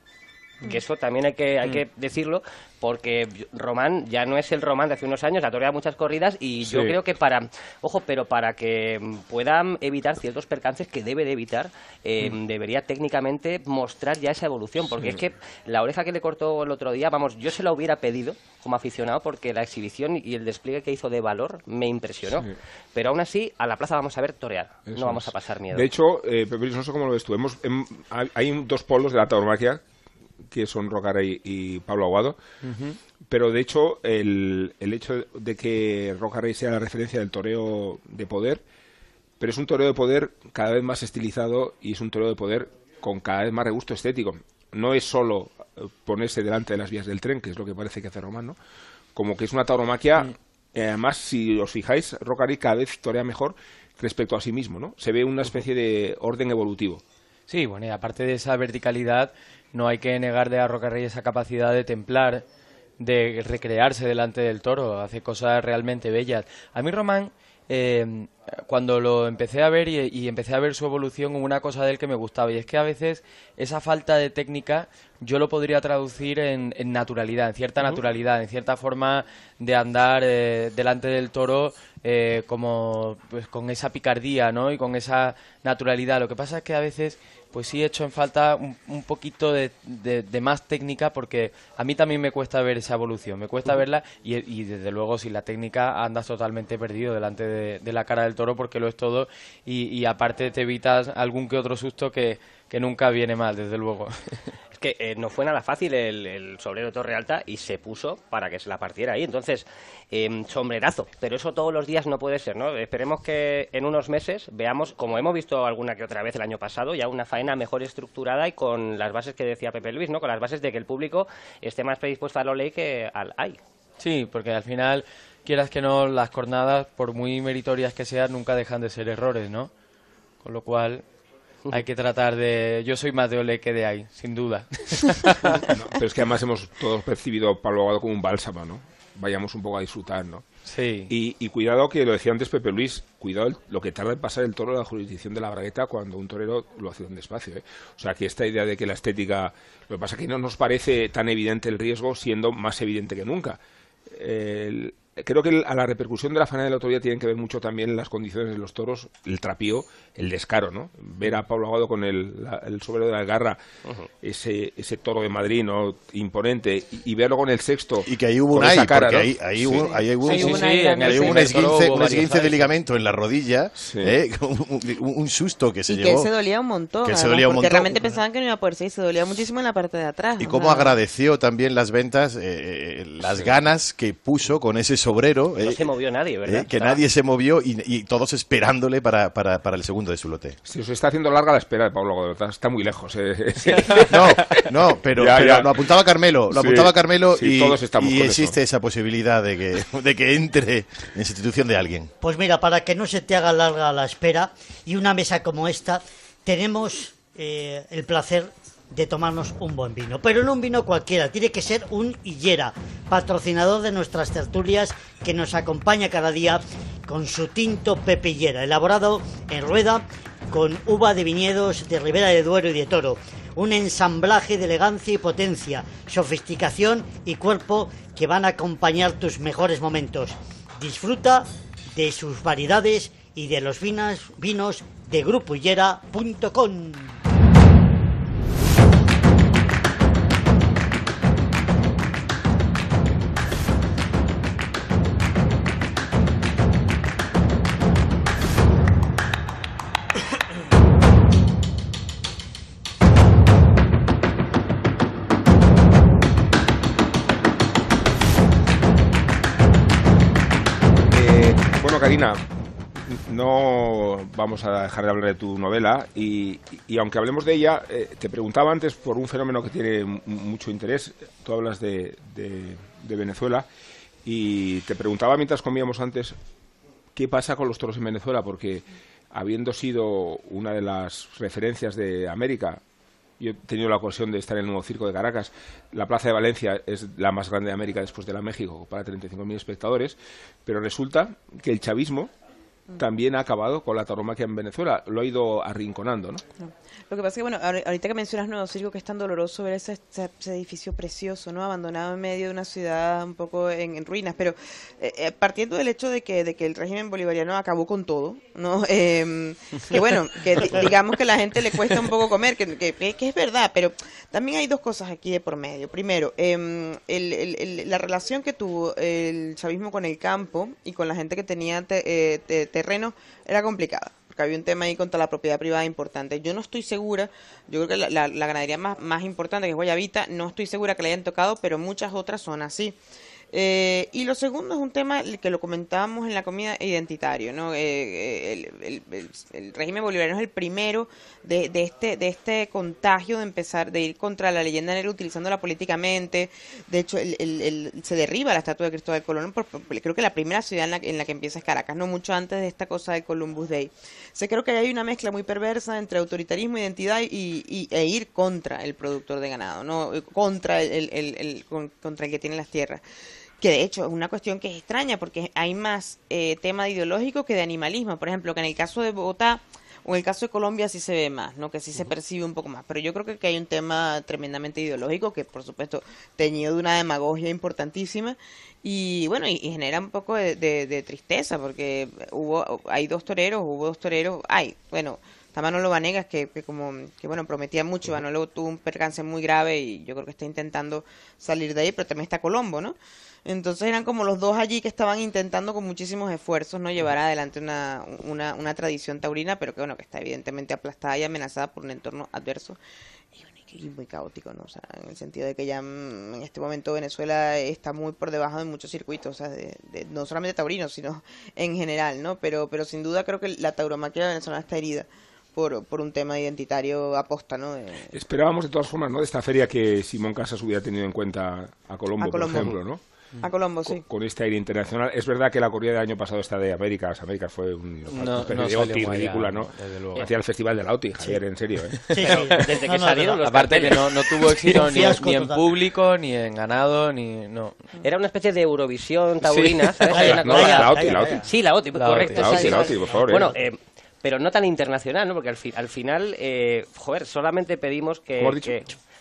Que eso también hay que, hay Mm. que decirlo, porque Román ya no es el Román de hace unos años, ha toreado muchas corridas y yo Sí. creo que para, ojo, pero para que mm, puedan evitar ciertos percances que debe de evitar, eh, Mm. debería técnicamente mostrar ya esa evolución, porque Sí. es que la oreja que le cortó el otro día, vamos, yo se la hubiera pedido como aficionado porque la exhibición y el despliegue que hizo de valor me impresionó. Sí. Pero aún así, a la plaza vamos a ver torear, Eso no vamos es. a pasar miedo. De hecho, eh, Pepe no sé cómo lo ves tú. Hemos, hem- hay- hay dos polos de la tauromaquia, que son Rocarey y Pablo Aguado. Pero de hecho, el, el hecho de que Rocarey sea la referencia del toreo de poder, pero es un toreo de poder cada vez más estilizado y es un toreo de poder con cada vez más regusto estético. No es solo eh, ponerse delante de las vías del tren, que es lo que parece que hace Román, ¿no? Como que es una tauromaquia. eh, además, si os fijáis, Rocarey cada vez torea mejor respecto a sí mismo, ¿no? Se ve una especie de orden evolutivo. Sí, bueno, y aparte de esa verticalidad, no hay que negarle a Rocarrey esa capacidad de templar, de recrearse delante del toro, hace cosas realmente bellas. A mí Román, eh, cuando lo empecé a ver y, y empecé a ver su evolución, hubo una cosa de él que me gustaba, y es que a veces esa falta de técnica yo lo podría traducir en, en naturalidad, en cierta naturalidad, en cierta forma de andar eh, delante del toro eh, como pues con esa picardía, ¿no? Y con esa naturalidad. Lo que pasa es que a veces pues sí he hecho en falta un, un poquito de, de- de más técnica porque a mí también me cuesta ver esa evolución, me cuesta verla y, y desde luego sin la técnica andas totalmente perdido delante de, de la cara del toro porque lo es todo y, y aparte te evitas algún que otro susto que, que nunca viene mal, desde luego. Es que eh, no fue nada fácil el, el sobrero de Torre Alta y se puso para que se la partiera ahí. Entonces, eh, sombrerazo. Pero eso todos los días no puede ser, ¿no? Esperemos que en unos meses veamos, como hemos visto alguna que otra vez el año pasado, ya una faena mejor estructurada y con las bases que decía Pepe Luis, ¿no? Con las bases de que el público esté más predispuesto a lo ley que al ay. Sí, porque al final, quieras que no, las cornadas, por muy meritorias que sean, nunca dejan de ser errores, ¿no? Con lo cual, hay que tratar de... Yo soy más de Ole que de ahí, sin duda. No, pero es que además hemos todos percibido a Pablo Aguado como un bálsamo, ¿no? Vayamos un poco a disfrutar, ¿no? Sí. Y, y cuidado que lo decía antes Pepe Luis, cuidado lo que tarda en pasar el toro de la jurisdicción de la bragueta cuando un torero lo hace tan despacio. ¿eh? O sea, que esta idea de que la estética... Lo que pasa es que no nos parece tan evidente el riesgo siendo más evidente que nunca. El- creo que el- a la repercusión de la faena del otro día tienen que ver mucho también las condiciones de los toros, el trapío, el descaro, ¿no? Ver a Pablo Aguado con el, la- el sombrero de la garra, ese, ese toro de Madrid, ¿no? Imponente, y, y verlo con el sexto. Y que ahí hubo un ahí, cara, porque ¿no? ahí, ahí Sí. hubo, ahí hubo, Sí, un- sí, en ahí hubo un esguince, un esguince de ligamento en la rodilla, ¿eh? un, un- un susto que se y que llevó. él se dolía un montón. que se dolía un porque montón. realmente pensaban que no iba a poder seguir, se dolía muchísimo en la parte de atrás. Y cómo sea, agradeció también las ventas, eh, eh, las ganas que puso con ese sobrero. No eh, se movió nadie, ¿verdad? eh, que nadie se movió y, y todos esperándole para, para, para el segundo de su lote. Se os está haciendo larga la espera de Pablo Aguado, está- muy lejos. ¿eh? No, no, pero, Ya, pero ya. lo apuntaba Carmelo, lo Sí, apuntaba Carmelo sí, y, todos estamos y con existe esa posibilidad de que, de que entre en la institución de alguien. Pues mira, para que no se te haga larga la espera y una mesa como esta, tenemos eh, el placer de tomarnos un buen vino. Pero no un vino cualquiera, tiene que ser un Hillera, patrocinador de nuestras tertulias que nos acompaña cada día con su tinto Pepe Hillera, elaborado en rueda con uva de viñedos de Ribera de Duero y de Toro. Un ensamblaje de elegancia y potencia, sofisticación y cuerpo que van a acompañar tus mejores momentos. Disfruta de sus variedades y de los vinas, vinos de grupohillera.com. Karina, no vamos a dejar de hablar de tu novela y, y aunque hablemos de ella, eh, te preguntaba antes por un fenómeno que tiene mucho interés. Tú hablas de, de- de Venezuela y te preguntaba mientras comíamos antes qué pasa con los toros en Venezuela, porque habiendo sido una de las referencias de América, yo he tenido la ocasión de estar en el nuevo circo de Caracas. La Plaza de Valencia es la más grande de América después de la México, para 35.000 espectadores. Pero resulta que el chavismo también ha acabado con la tauromaquia en Venezuela. Lo ha ido arrinconando, ¿no? Lo que pasa es que, bueno, ahor- ahorita que mencionas Nuevo Circo, que es tan doloroso ver ese, ese- edificio precioso, ¿no? Abandonado en medio de una ciudad un poco en, en ruinas, pero eh, eh, partiendo del hecho de que, de que el régimen bolivariano acabó con todo, ¿no? Eh, que bueno, que di- digamos que la gente le cuesta un poco comer, que, que- que- es verdad, pero también hay dos cosas aquí de por medio. Primero, em, el- el- el- la relación que tuvo el chavismo con el campo y con la gente que tenía te- eh, te- terreno era complicada porque había un tema ahí contra la propiedad privada importante. Yo no estoy segura, yo creo que la, la- la ganadería más, importante, que es Guayabita, no estoy segura que le hayan tocado, pero muchas otras son así. Eh, y lo segundo es un tema que lo comentábamos en la comida identitario, ¿no? Eh, eh, el, régimen bolivariano es el primero de, de este de este contagio de empezar de ir contra la leyenda negra utilizándola políticamente. De hecho, se derriba la estatua de Cristóbal Colón. por- creo que la primera ciudad en la, en la que empieza es Caracas, no mucho antes de esta cosa del Columbus Day. Se creo que hay una mezcla muy perversa entre autoritarismo, identidad y, y- e ir contra el productor de ganado, no contra el, el- el- el- con- contra el que tiene las tierras que de hecho es una cuestión que es extraña porque hay más eh, tema ideológico que de animalismo. Por ejemplo, que en el caso de Bogotá o en el caso de Colombia sí se ve más, ¿no? Que sí se percibe un poco más. Pero yo creo que, que hay un tema tremendamente ideológico que, por supuesto, teñido de una demagogia importantísima y, bueno, y, y genera un poco de, de- de tristeza porque hubo, hay dos toreros, hubo dos toreros, hay, bueno... Está Manolo Vanegas, que, que como que bueno prometía mucho, Manolo tuvo un percance muy grave y yo creo que está intentando salir de ahí, pero también está Colombo, ¿no? Entonces eran como los dos allí que estaban intentando con muchísimos esfuerzos no llevar adelante una, una, una tradición taurina, pero que bueno, que está evidentemente aplastada y amenazada por un entorno adverso y, muy caótico, ¿no? O sea, en el sentido de que ya mm, en este momento Venezuela está muy por debajo de muchos circuitos, o sea, de, de- no solamente taurinos, sino en general, ¿no? Pero, pero sin duda creo que la tauromaquia venezolana está herida por, por un tema identitario aposta, ¿no? De- Esperábamos de todas formas, ¿no? De esta feria que Simón Casas hubiera tenido en cuenta a Colombo, A Colombo. por ejemplo, ¿no? A Colombo, con, sí. con este aire internacional. Es verdad que la corrida del año pasado, esta de Américas, Américas fue un, No- no de OTI ridícula, ¿no? desde luego. Hacía el festival de la OTI, Javier, en serio, ¿eh? Pero desde que salieron los Aparte que carteles. no, no tuvo éxito ni, en- ni público, ni en ganado, ni... No. Era una especie de Eurovisión taurina, Sí. ¿sabes? Una no, la OTI, la OTI. Sí, la OTI, La correcto. La sí, OTI, la sí. OTI, por favor, Bueno, eh. eh, pero no tan internacional, ¿no? Porque al, fi- al final, eh, joder, solamente pedimos que...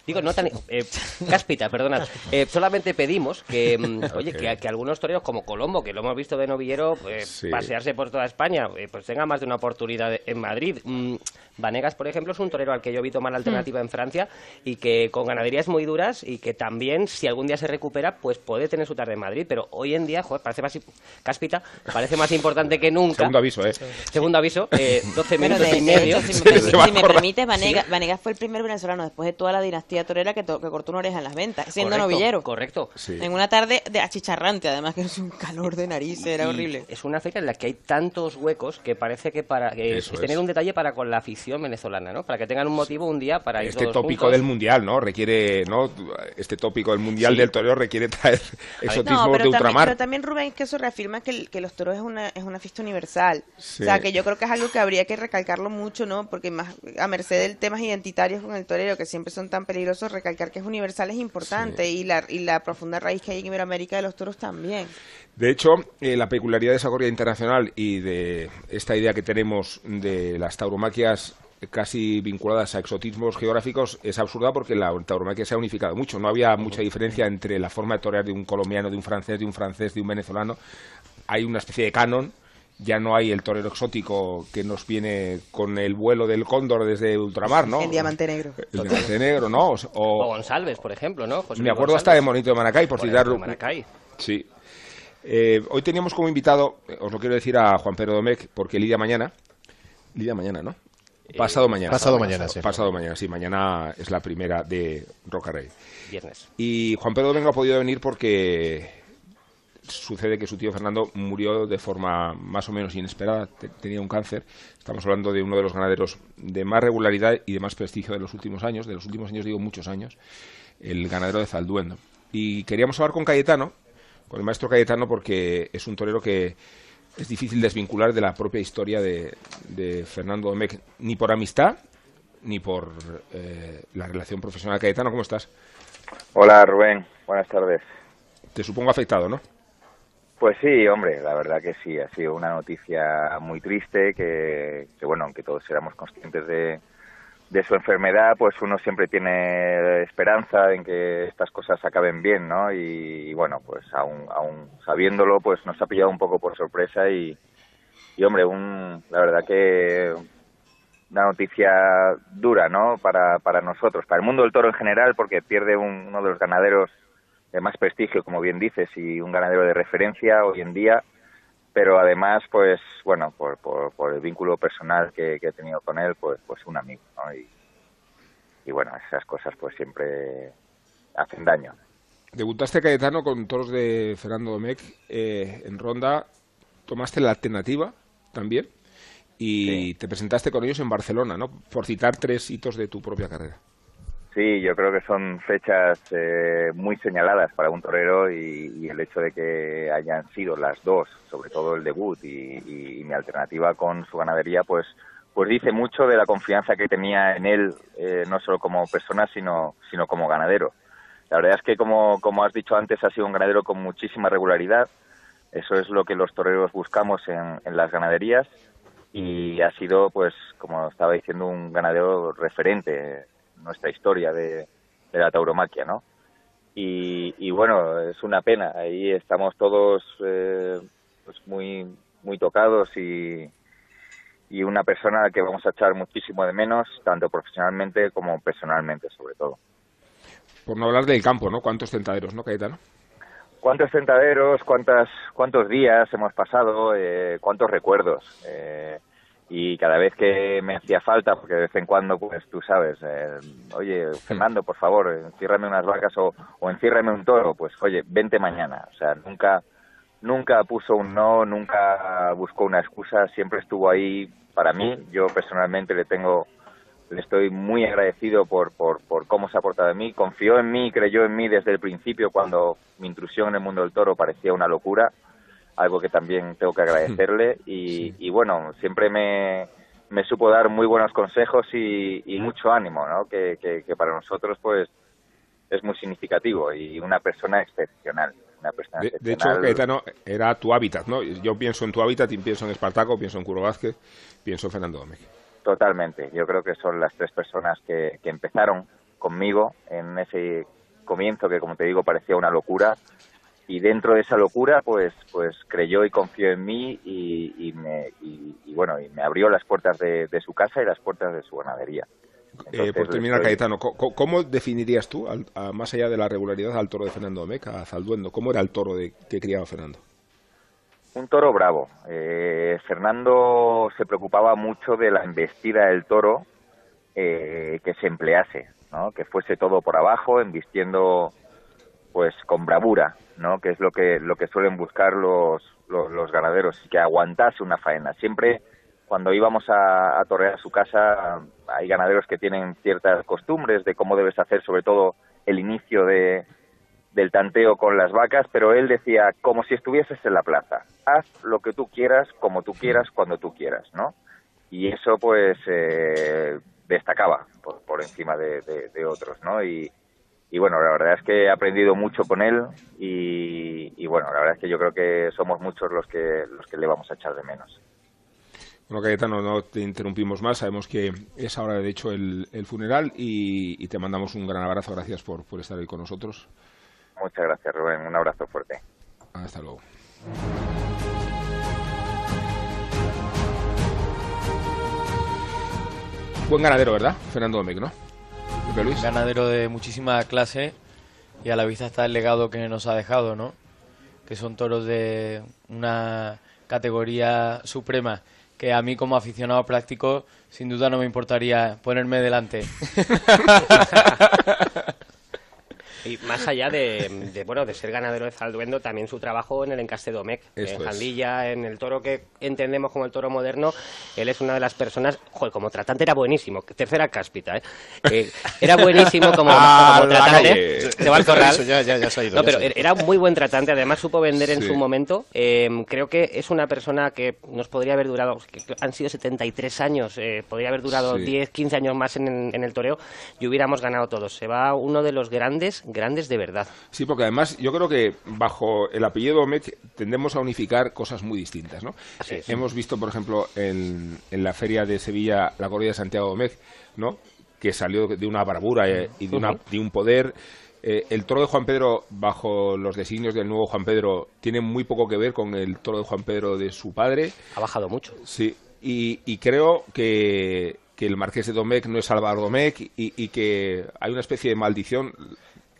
Digo, no tan... Eh, cáspita, perdonad. Eh, solamente pedimos que, mm, oye, que, que algunos toreros como Colombo, que lo hemos visto de novillero, Sí. pasearse por toda España, eh, pues tenga más de una oportunidad en Madrid. Mm, Vanegas, por ejemplo, es un torero al que yo vi tomar la alternativa en Francia y que con ganaderías muy duras y que también, si algún día se recupera, pues puede tener su tarde en Madrid. Pero hoy en día, joder, parece más... Cáspita, parece más importante que nunca. Segundo aviso, ¿eh? Segundo aviso, eh, 12 Bueno, minutos de- y de medio. hecho, si me, si permite, Vanegas, Vanegas fue el primer venezolano después de toda la dinastía torera que, to- que cortó una oreja en las ventas, siendo Correcto, novillero. Correcto. En una tarde de achicharrante, además que es un calor de narices, era Y horrible. Es una fecha en la que hay tantos huecos que parece que para que tener es. un detalle para con la afición venezolana, ¿no? Para que tengan un motivo un día para ir Este todos tópico juntos. del mundial, ¿no? Requiere, ¿no? Este tópico del mundial Sí. del toreo requiere traer exotismo No, pero de también, ultramar. pero también Rubén es que eso reafirma que, el- que los toros es una, es una fiesta universal. Sí. O sea, que yo creo que es algo que habría que recalcarlo mucho, ¿no? Porque más a merced de temas identitarios con el torero, que siempre son tan peligrosos, recalcar que es universal es importante y, la, y la profunda raíz que hay en Iberoamérica de los toros también. De hecho, eh, la peculiaridad de esa corrida internacional y de esta idea que tenemos de las tauromaquias casi vinculadas a exotismos geográficos es absurda porque la tauromaquia se ha unificado mucho. No había mucha diferencia entre la forma de torear de un colombiano, de un francés, de un francés, de un venezolano. Hay una especie de canon. Ya no hay el torero exótico que nos viene con el vuelo del cóndor desde ultramar, ¿no? El diamante negro. El diamante negro, ¿no? O, González, por ejemplo, ¿no? José me acuerdo hasta de Monito de Manacay, por, Por citar Maracay. Sí. Eh, hoy teníamos como invitado, eh, os lo quiero decir a Juan Pedro Domecq, porque Lidia mañana. Lidia mañana, ¿no? Pasado mañana. pasado mañana, sí. Pasado mañana, sí. Mañana es la primera de Roca Rey. Viernes. Y Juan Pedro Domecq no ha podido venir porque sucede que su tío Fernando murió de forma más o menos inesperada. Te- tenía un cáncer. Estamos hablando de uno de los ganaderos de más regularidad y de más prestigio de los últimos años. De los últimos años, digo muchos años. El ganadero de Zalduendo. Y queríamos hablar con Cayetano, con el maestro Cayetano, porque es un torero que es difícil desvincular de la propia historia de, de Fernando Domecq, ni por amistad, ni por eh, la relación profesional. Cayetano, ¿cómo estás? Hola Rubén, buenas tardes. Te supongo afectado, ¿no? Pues sí, hombre, la verdad que sí, ha sido una noticia muy triste que, que bueno, aunque todos éramos conscientes de, de su enfermedad, pues uno siempre tiene esperanza en que estas cosas acaben bien, ¿no? Y, bueno, pues aún, aún sabiéndolo, pues nos ha pillado un poco por sorpresa y, y hombre, un, la verdad que una noticia dura, ¿no? Para, para nosotros, para el mundo del toro en general, porque pierde un- uno de los ganaderos de más prestigio, como bien dices, y un ganadero de referencia hoy en día, pero además, pues, bueno, por, por, por el vínculo personal que, que he tenido con él, pues, pues un amigo, ¿no? Y, y bueno, esas cosas pues siempre hacen daño. Debutaste Cayetano con toros de Fernando Domecq eh, en ronda. Tomaste la alternativa también y te presentaste con ellos en Barcelona, ¿no? Por citar tres hitos de tu propia carrera. Sí, yo creo que son fechas eh, muy señaladas para un torero y, y el hecho de que hayan sido las dos, sobre todo el debut y, y- mi alternativa con su ganadería, pues pues dice mucho de la confianza que tenía en él, eh, no solo como persona, sino, sino como ganadero. La verdad es que, como, como has dicho antes, ha sido un ganadero con muchísima regularidad. Eso es lo que los toreros buscamos en, en las ganaderías y ha sido, pues, como estaba diciendo, un ganadero referente en nuestra historia de, de la tauromaquia, ¿no? Y, y bueno, es una pena. Ahí estamos todos eh, pues muy, muy tocados y, y una persona a la que vamos a echar muchísimo de menos, tanto profesionalmente como personalmente, sobre todo. Por no hablar del campo, ¿no? ¿Cuántos tentaderos, no, Cayetano? ¿Cuántos tentaderos, cuántas, cuántos días hemos pasado, eh, cuántos recuerdos? Eh, y cada vez que me hacía falta, porque de vez en cuando, pues tú sabes, eh, oye, Fernando, por favor, enciérrame unas vacas o, o enciérrame un toro, pues oye, vente mañana. O sea, nunca, nunca puso un no, nunca buscó una excusa, siempre estuvo ahí para mí. Yo personalmente le tengo le estoy muy agradecido por, por, por cómo se ha portado en mí. Confió en mí, creyó en mí desde el principio cuando mi intrusión en el mundo del toro parecía una locura, algo que también tengo que agradecerle. Y, y bueno, siempre me, me supo dar muy buenos consejos y, y mucho ánimo, ¿no? Que, que, que para nosotros, pues, es muy significativo y una persona excepcional. Una persona De, de hecho, excepcional. Cayetano, era tu hábitat, ¿no? Yo pienso en tu hábitat y pienso en Espartaco, pienso en Curro Vázquez, pienso en Fernando Domecq. Totalmente. Yo creo que son las tres personas que, que empezaron conmigo en ese comienzo que, como te digo, parecía una locura. Y dentro de esa locura, pues, pues creyó y confió en mí y, y me, y, y bueno, y me abrió las puertas de, de su casa y las puertas de su ganadería. Eh, por terminar, estoy- Cayetano, ¿cómo, definirías tú, al- a- más allá de la regularidad, al toro de Fernando Domecq, a Zalduendo? ¿Cómo era el toro de, que criaba Fernando? Un toro bravo. Eh, Fernando se preocupaba mucho de la embestida del toro eh, que se emplease, ¿no? que fuese todo por abajo, embistiendo pues con bravura, ¿no? que es lo que lo que suelen buscar los, los, ganaderos, que aguantase una faena. Siempre cuando íbamos a, a torear a su casa hay ganaderos que tienen ciertas costumbres de cómo debes hacer, sobre todo el inicio de, del tanteo con las vacas, pero él decía, como si estuvieses en la plaza, haz lo que tú quieras, como tú quieras, cuando tú quieras, ¿no? Y eso, pues, eh, destacaba por, por encima de otros, ¿no? Y, y bueno, la verdad es que he aprendido mucho con él y, y bueno, la verdad es que yo creo que somos muchos los que, los que le vamos a echar de menos. Bueno, Cayetano, no te interrumpimos más. Sabemos que es ahora, de hecho, el, el funeral y, y te mandamos un gran abrazo. Gracias por, por estar ahí con nosotros. Muchas gracias, Rubén. Un abrazo fuerte. Hasta luego. Buen ganadero, ¿verdad? Fernando Domecq, ¿no? Pepe Luis. Ganadero de muchísima clase y a la vista está el legado que nos ha dejado, ¿no? Que son toros de una categoría suprema que a mí como aficionado práctico sin duda no me importaría ponerme delante. Y más allá de, de, bueno de ser ganadero de Zalduendo, también su trabajo en el encaste Domecq, en. Jandilla, en el toro que entendemos como el toro moderno, él es una de las personas, joder, como tratante era buenísimo, tercera cáspita, ¿eh? Eh, era buenísimo como, Ah, como tratante, calle. se va al corral. Eso ya- ya- ya se ha ido, No, pero se ha ido. era un muy buen tratante, además supo vender en su momento, Eh, creo que es una persona que nos podría haber durado, que han sido 73 años, eh, podría haber durado Sí. 10, 15 años más en, el- en el toreo y hubiéramos ganado todos. Se va uno de los grandes, grandes de verdad. Sí, porque además yo creo que bajo el apellido Domecq tendemos a unificar cosas muy distintas, ¿no? Así es. Hemos visto, por ejemplo, en, en la feria de Sevilla la corrida de Santiago Domecq, ¿no? Que salió de una bravura eh, y de, una, de un poder. Eh, el toro de Juan Pedro, bajo los designios del nuevo Juan Pedro, tiene muy poco que ver con el toro de Juan Pedro de su padre. Ha bajado mucho. Sí, y, y creo que, que el marqués de Domecq no es Álvaro Domecq y, y que hay una especie de maldición.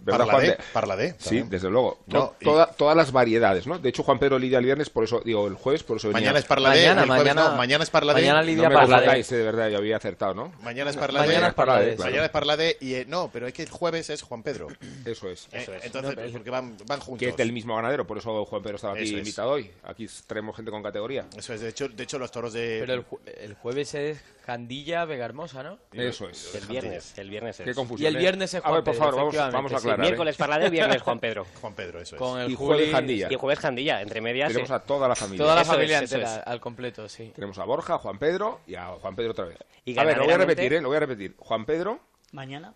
¿Verdad, Parla Juan? de, de- parla de, Sí, desde luego. No, y- toda- todas las variedades, ¿no? De hecho, Juan Pedro lidia el viernes, por eso digo el jueves, por eso venía. Mañana es Parla de, Mañana, el jueves mañana- no, mañana es Parla de. mañana No lidia me Parla de. eh, de verdad, yo había acertado, ¿no? Mañana es Parla de. Mañana es Parla de, claro. Mañana es Parla de y eh, no, pero es que el jueves es Juan Pedro. Eso es. Eh, Eso es. Entonces, porque van, van juntos. Que es del mismo ganadero, por eso Juan Pedro estaba aquí Eso es. invitado hoy. Aquí traemos gente con categoría. Eso es, de hecho, de hecho los toros de Pero el, el jueves es Jandilla, Vega Hermosa, ¿no? Eso es. El viernes, el viernes es. Qué confusión. Y el ¿eh? viernes es A ver, Juan por Pedro, favor, vamos, vamos a sí. aclarar. ¿eh? Miércoles Parla de, viernes Juan Pedro. Juan Pedro, eso es. Con el Y jueves Juli- Jandilla. Y jueves Jandilla, entre medias. Tenemos sí. a toda la familia. Toda la Eso familia entera, es. al completo, sí. Tenemos a Borja, a Juan Pedro y a Juan Pedro otra vez. Y a ver, lo voy a repetir, ¿eh? Lo voy a repetir. Juan Pedro, Mañana.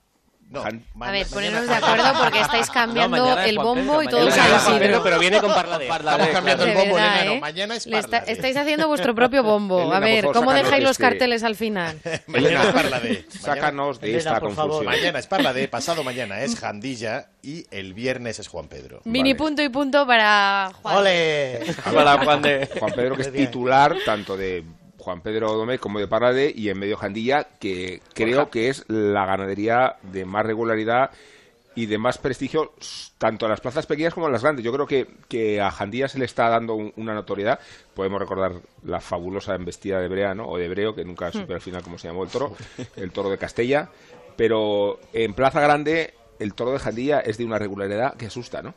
No, A ver, ponernos de acuerdo porque estáis cambiando el Pedro, bombo y todo San. Pedro, pero viene con Parla de. Parla Estamos cambiando De el bombo, verdad, Elena, no, ¿eh? mañana es está- estáis haciendo vuestro propio bombo. Elena, a ver, favor, ¿cómo dejáis de los este- carteles al final? Mañana es Elena, Parla de. sácanos de Elena, esta favor. confusión. Mañana es Parla de, pasado mañana es Jandilla y el viernes es Juan Pedro. Mini Vale. punto y punto para Juan. ¡Ole! Para Juan de... Juan Pedro, que es titular tanto de Juan Pedro Domecq como de Parade y en medio Jandilla, que creo que es la ganadería de más regularidad y de más prestigio tanto en las plazas pequeñas como en las grandes. Yo creo que, que a Jandilla se le está dando un- una notoriedad. Podemos recordar la fabulosa embestida de Brea, ¿no? O de Breo, que nunca supe al final cómo se llamó el toro, el toro de Castella. Pero en Plaza Grande, el toro de Jandilla es de una regularidad que asusta, ¿no?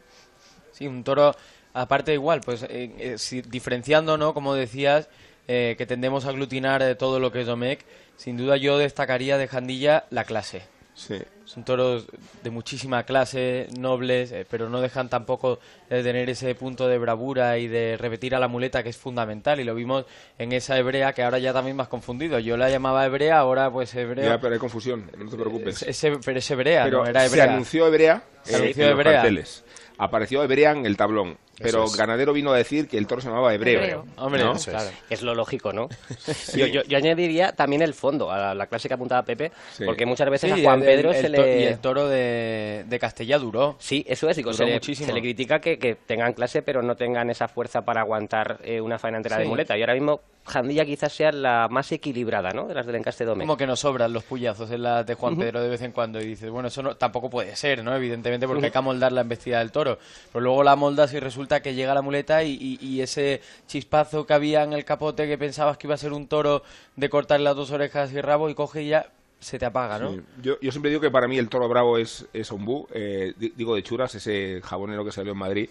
Sí, un toro, aparte igual, pues eh, eh, si- diferenciando, ¿no? Como decías, eh, que tendemos a aglutinar eh, todo lo que es Domecq, sin duda yo destacaría de Jandilla la clase. Sí. Son toros de muchísima clase, nobles, eh, pero no dejan tampoco de tener ese punto de bravura y de repetir a la muleta que es fundamental. Y lo vimos en esa hebrea que ahora ya también más confundido. Yo la llamaba hebrea, ahora pues hebrea. Ya, pero hay confusión, no te preocupes. Es- es- pero es hebrea, Pero no era se hebrea. anunció hebrea, Se eh, anunció en los carteles. Apareció hebrea en el tablón. Pero es. Ganadero vino a decir que el toro se llamaba hebreo. Hebreo. Hombre, ¿no? claro. Es lo lógico, ¿no? yo, yo- yo añadiría también el fondo, a la, la clase que apuntaba Pepe, Sí. porque muchas veces Sí, a Juan el- Pedro el se to- le... Y el toro de, de Castella duró. Sí, eso es, y Duró se le, se le critica que, que tengan clase pero no tengan esa fuerza para aguantar eh, una faena entera de Sí. muleta. Y ahora mismo Jandilla quizás sea la más equilibrada, ¿no? De las del encaste Domecq. Como que nos sobran los puyazos en la de Juan. Pedro de vez en cuando y dices, bueno, eso no, tampoco puede ser, ¿no? Evidentemente porque hay que amoldar la embestida del toro. Pero luego la moldas y resulta que llega la muleta y, y- y ese chispazo que había en el capote que pensabas que iba a ser un toro de cortar las dos orejas y rabo y coge y ya se te apaga, ¿no? Sí. Yo, yo siempre digo que para mí el toro bravo es, es Ombú, eh, di- digo de Churas, ese jabonero que salió en Madrid,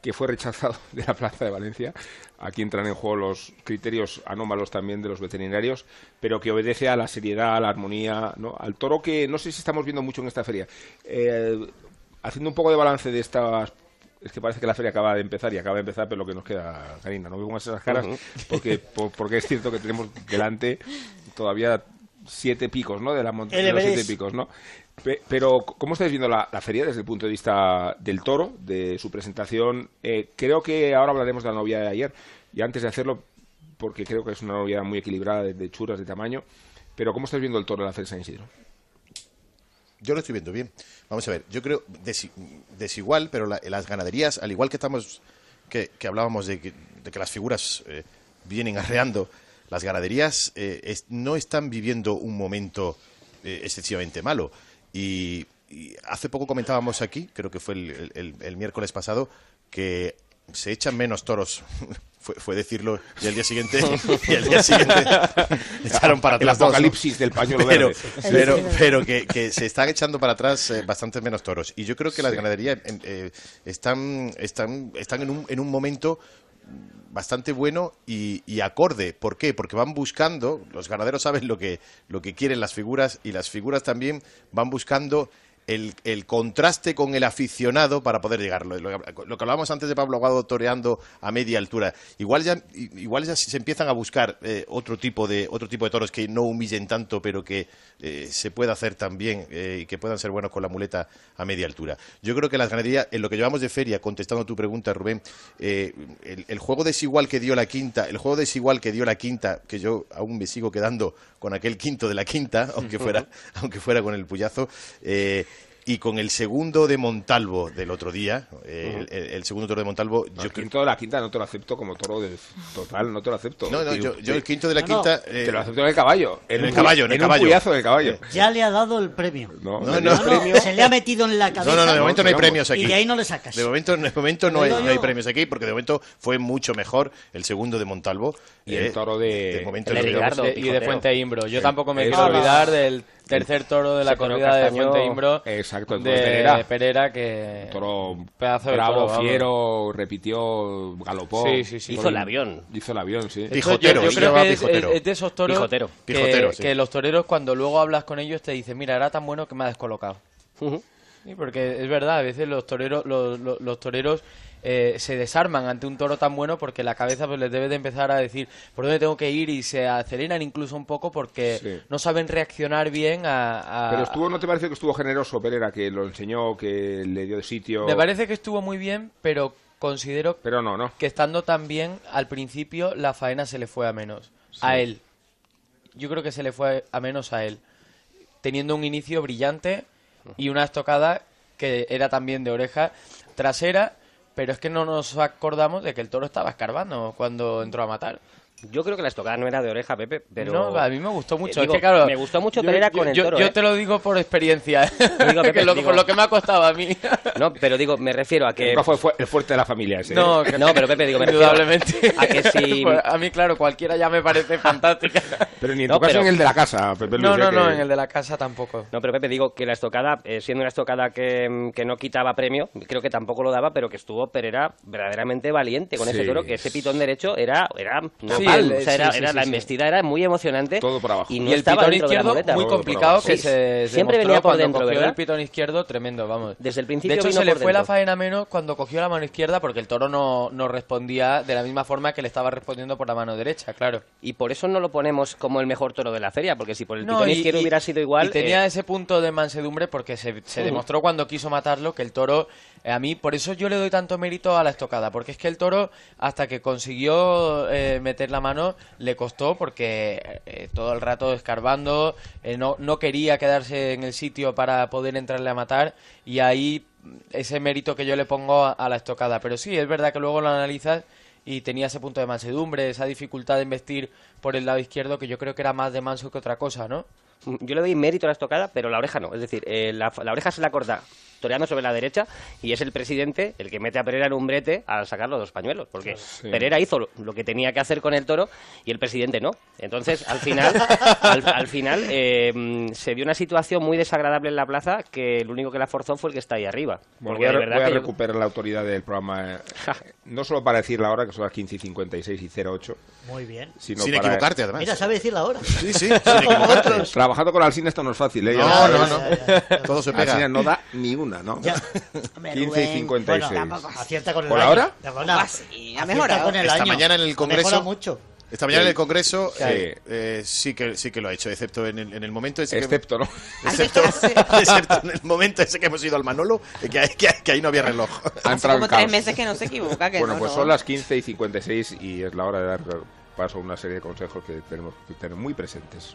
que fue rechazado de la Plaza de Valencia. Aquí entran en juego los criterios anómalos también de los veterinarios, pero que obedece a la seriedad, a la armonía, ¿no? al toro que no sé si estamos viendo mucho en esta feria. Eh, haciendo un poco de balance de estas es que parece que la feria acaba de empezar y acaba de empezar, pero lo que nos queda, Karina, no me pongas esas caras, porque, por- porque es cierto que tenemos delante todavía siete picos, ¿no? De, la mon- El de los siete picos, ¿no? Pe- Pero, ¿cómo estáis viendo la, la feria desde el punto de vista del toro, de su presentación? Eh, creo que ahora hablaremos de la novia de ayer, y antes de hacerlo, porque creo que es una novia muy equilibrada, de, de churas, de tamaño, pero ¿cómo estáis viendo el toro de la feria de San Isidro? Yo lo estoy viendo bien. Vamos a ver, yo creo desi- desigual, pero la- las ganaderías, al igual que estamos que, hablábamos de que, las figuras eh, vienen arreando, las ganaderías eh, no están viviendo un momento eh, excesivamente malo. Y, hace poco comentábamos aquí, creo que fue el- el miércoles pasado, que se echan menos toros. fue, fue decirlo y al día siguiente y al día siguiente echaron para El atrás dos, ¿no? apocalipsis del pañuelo pero, verde. pero, pero que, que se están echando para atrás eh, bastantes menos toros. Y yo creo que las ganaderías eh, están, están, están en, un, en un momento bastante bueno y, y acorde. ¿Por qué? Porque van buscando, los ganaderos saben lo que, lo que quieren las figuras y las figuras también van buscando el, el contraste con el aficionado para poder llegar. Lo, que hablábamos antes de Pablo Aguado toreando a media altura. Igual ya, igual ya se empiezan a buscar eh, otro, tipo de, otro tipo de toros que no humillen tanto, pero que eh, se pueda hacer también eh, y que puedan ser buenos con la muleta a media altura. Yo creo que las ganaderías, en lo que llevamos de feria, contestando tu pregunta, Rubén, el juego desigual que dio la quinta, el juego desigual que dio la quinta, que yo aún me sigo quedando con aquel quinto de la quinta, aunque fuera, aunque fuera con el puyazo, eh, y con el segundo de Montalvo del otro día, eh, el, el segundo toro de Montalvo, Yo el quinto de la quinta no te lo acepto como toro de total, no te lo acepto. No, no, Tío, yo- el quinto de la No, no. quinta, eh, te lo acepto en el caballo. en un el caballo, en el caballo. un del caballo. Ya le ha dado el premio. No, No, no, No, premio. se le ha metido en la cabeza. No, no, no, de momento no hay premios aquí. Y de ahí no le sacas. De momento, de momento no, hay, no premios aquí, porque de momento fue mucho mejor el segundo de Montalvo. Y el Eh, toro de- momento el de Ricardo. Y de. Fuente Imbro. Yo tampoco me quiero olvidar del tercer toro de la corrida de. Fuente Imbro. Exacto, el de de Pereira. Pereira, que... Toro Pedazo de bravo, toro, fiero, repitió, galopó. Sí, sí, sí. Hizo el avión. Hizo el avión, sí. Pijotero, yo, yo se creo llama que es, pijotero. es- es de esos toros Pijotero. que, Pijotero, sí. que los toreros cuando luego hablas con ellos te dicen, mira, era tan bueno que me ha descolocado. Sí, porque es verdad, a veces los toreros, los, los- los toreros eh, se desarman ante un toro tan bueno porque la cabeza pues les debe de empezar a decir por dónde tengo que ir y se aceleran incluso un poco porque Sí. no saben reaccionar bien a... a- Pero estuvo, ¿no te parece que estuvo generoso Pereira, que lo enseñó, que le dio de sitio? Me parece que estuvo muy bien, pero considero Pero no, no. que estando tan bien, al principio la faena se le fue a menos. A él. Yo creo que se le fue a menos a él. Teniendo un inicio brillante y una estocada que era también de oreja trasera, pero es que no nos acordamos de que el toro estaba escarbando cuando entró a matar. Yo creo que la estocada no era de oreja, Pepe, pero... No, a mí me gustó mucho. Eh, es digo, que, claro, me gustó mucho yo- Pereira yo- con el yo- toro, Yo ¿eh? te lo digo por experiencia, digo, Pepe, que lo- digo- por lo que me ha costado a mí. No, pero digo, me refiero a que... Nunca fue, el fuerte de la familia ese. ¿eh? No, que- No, pero Pepe, digo, me refiero indudablemente. a que si... Pues a mí, claro, cualquiera ya me parece fantástica. Pero ni en No, tu caso pero- en el de la casa, Pepe Luis. No, no, no, que- en el de la casa tampoco. No, pero Pepe, digo que la estocada, eh, siendo una estocada que, mm, que no quitaba premio, creo que tampoco lo daba, pero que estuvo Pereira verdaderamente valiente con ese toro, que ese pitón derecho era... era no, Sí, total. el- o sea, era, sí, sí, era- sí, la sí. embestida era muy emocionante. Todo por abajo. Y, no y el pitón de izquierdo muleta. muy complicado que Sí, se, se siempre venía por cuando dentro, cogió ¿verdad? el pitón izquierdo tremendo vamos Desde el de principio hecho vino se le fue la faena menos cuando cogió la mano izquierda porque el toro no, no respondía de la misma forma que le estaba respondiendo por la mano derecha claro Y por eso no lo ponemos como el mejor toro de la feria, porque si por el No, pitón y- izquierdo y- hubiera sido igual... Y tenía eh, ese punto de mansedumbre porque se, se Ujú. demostró cuando quiso matarlo que el toro, a mí, por eso yo le doy tanto mérito a la estocada, porque es que el toro, hasta que consiguió eh, meter la mano, le costó porque eh, todo el rato escarbando, eh, no, no quería quedarse en el sitio para poder entrarle a matar, y ahí mm, ese mérito que yo le pongo a, a la estocada. Pero sí, es verdad que luego lo analizas y tenía ese punto de mansedumbre, esa dificultad de investir por el lado izquierdo que yo creo que era más de manso que otra cosa, ¿no? Yo le doy mérito a la estocada, pero la oreja no. Es decir, eh, la, la oreja se la corta sobre la derecha y es el presidente el que mete a Pereira en un brete al sacar los dos pañuelos. Porque Sí. Pereira hizo lo, lo que tenía que hacer con el toro y el presidente no. Entonces, al final, al, al final eh, se vio una situación muy desagradable en la plaza que el único que la forzó fue el que está ahí arriba. Bueno, Porque voy a, de re- verdad voy a que yo- recuperar la autoridad del programa, eh, no solo para decir la hora, que son las 15 y 56 y 08, Muy bien. sino Sin para- equivocarte, además. Mira, sabe decir la hora. Sí, sí, sin equivocarte. Trabajando con Alsina esto no es fácil, ¿eh? No, no, no. Todo se pega. Alsina no da ni una, ¿no? Ya. Hombre, 15 y Rubén, 56. bueno, acierta con el ¿Con la año. hora? Perdona, Ah, sí, ha mejorado. con el Esta año. mañana en el Congreso- mucho. Esta mañana en el Congreso Sí. eh, eh, sí que sí que lo ha hecho, excepto en el, en el momento ese que- Excepto, ¿no? excepto, excepto en el momento ese que hemos ido al Manolo, que, ahí- que, que ahí no había reloj. Ha Hace entrado como en tres meses que no se equivoca. Que Bueno, no, pues no. son las 15 y 56 y es la hora de dar paso a una serie de consejos que tenemos que tener muy presentes.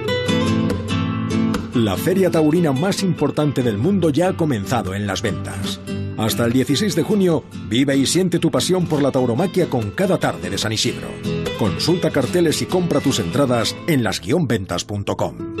La feria taurina más importante del mundo ya ha comenzado en las ventas. Hasta el 16 de junio, vive y siente tu pasión por la tauromaquia con cada tarde de San Isidro. Consulta carteles y compra tus entradas en las-ventas.com.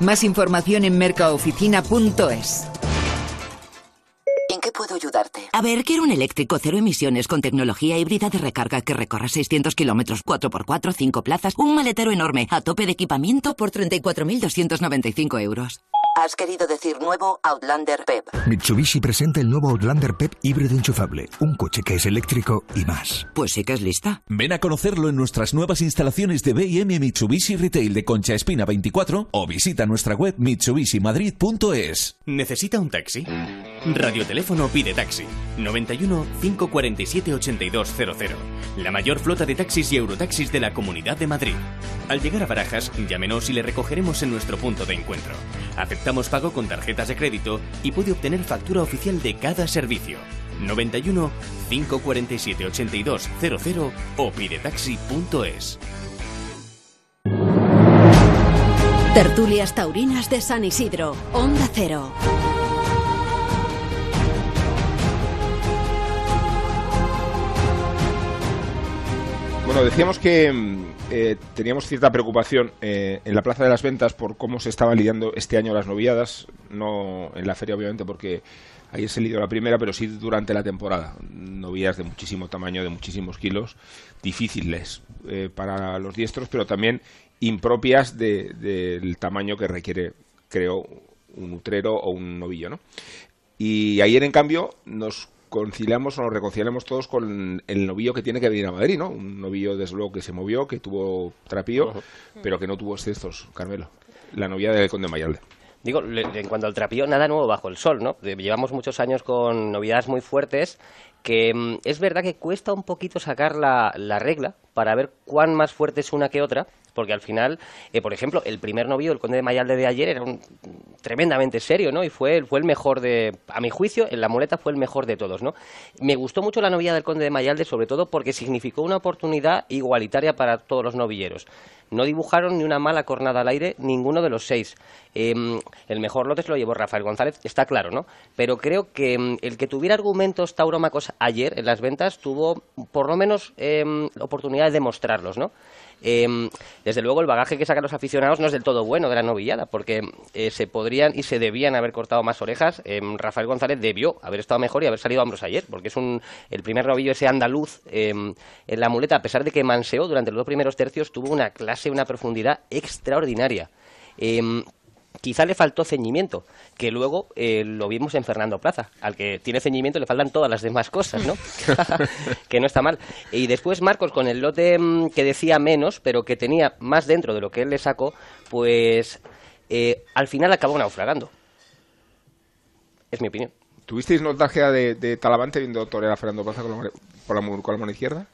Más información en mercaoficina.es. ¿En qué puedo ayudarte? A ver, quiero un eléctrico cero emisiones con tecnología híbrida de recarga que recorra 600 kilómetros, 4x4, 5 plazas, un maletero enorme, a tope de equipamiento por 34.295 euros. Has querido decir nuevo Outlander PEP. Mitsubishi presenta el nuevo Outlander PEP híbrido enchufable, un coche que es eléctrico y más. Pues sí que es lista. Ven a conocerlo en nuestras nuevas instalaciones de B&M Mitsubishi Retail de Concha Espina 24 o visita nuestra web mitsubishimadrid.es. ¿Necesita un taxi? Radioteléfono pide taxi. 91 547 8200. La mayor flota de taxis y eurotaxis de la Comunidad de Madrid. Al llegar a Barajas, llámenos y le recogeremos en nuestro punto de encuentro. Aceptamos pago con tarjetas de crédito y puede obtener factura oficial de cada servicio. 91 547 8200 o pidetaxi.es. Tertulias Taurinas de San Isidro, Onda Cero. Bueno, decíamos que mm, eh, teníamos cierta preocupación eh, en la Plaza de las Ventas por cómo se estaban lidiando este año las noviadas, no en la feria obviamente porque ayer se lidió la primera, pero sí durante la temporada. Noviadas de muchísimo tamaño, de muchísimos kilos, difíciles eh, para los diestros, pero también impropias de- del tamaño que requiere, creo, un utrero o un novillo, ¿no? Y ayer, en cambio, nos conciliamos o nos reconciliamos todos con el novillo que tiene que venir a Madrid, ¿no? Un novillo, desde luego, que se movió, que tuvo trapío, pero que no tuvo excesos, Carmelo. La novia del Conde Mayalde. Digo, en cuanto al trapío, nada nuevo bajo el sol, ¿no? Llevamos muchos años con novedades muy fuertes que mm, es verdad que cuesta un poquito sacar la, la regla para ver cuán más fuerte es una que otra, porque al final, eh, por ejemplo, el primer novio, el conde de Mayalde de ayer, era un, tremendamente serio, ¿no? Y fue, fue el mejor de, a mi juicio, en la muleta fue el mejor de todos, ¿no? Me gustó mucho la novia del conde de Mayalde, sobre todo porque significó una oportunidad igualitaria para todos los novilleros. No dibujaron ni una mala cornada al aire ninguno de los seis. Em, el mejor lote lo llevó Rafael González, está claro, ¿no? Pero creo que em, el que tuviera argumentos tauromacos ayer en las ventas tuvo por lo menos la oportunidad de demostrarlos, ¿no? Em, desde luego el bagaje que sacan los aficionados no es del todo bueno de la novillada, porque eh, se podrían y se debían haber cortado más orejas. Em, Rafael González debió haber estado mejor y haber salido a hombros ayer, porque es un, el primer novillo ese andaluz em, en la muleta, a pesar de que manseó durante los dos primeros tercios, tuvo una clase, una profundidad extraordinaria. Quizá le faltó ceñimiento, que luego eh, lo vimos en Fernando Plaza. Al que tiene ceñimiento le faltan todas las demás cosas, ¿no? que no está mal. Y después Marcos, con el lote mm, que decía menos, pero que tenía más dentro de lo que él le sacó, pues eh, al final acabó naufragando. Es mi opinión. ¿Tuvisteis nostalgia de, de Talavante viendo torear a Fernando Plaza con la, con la, con la mano izquierda?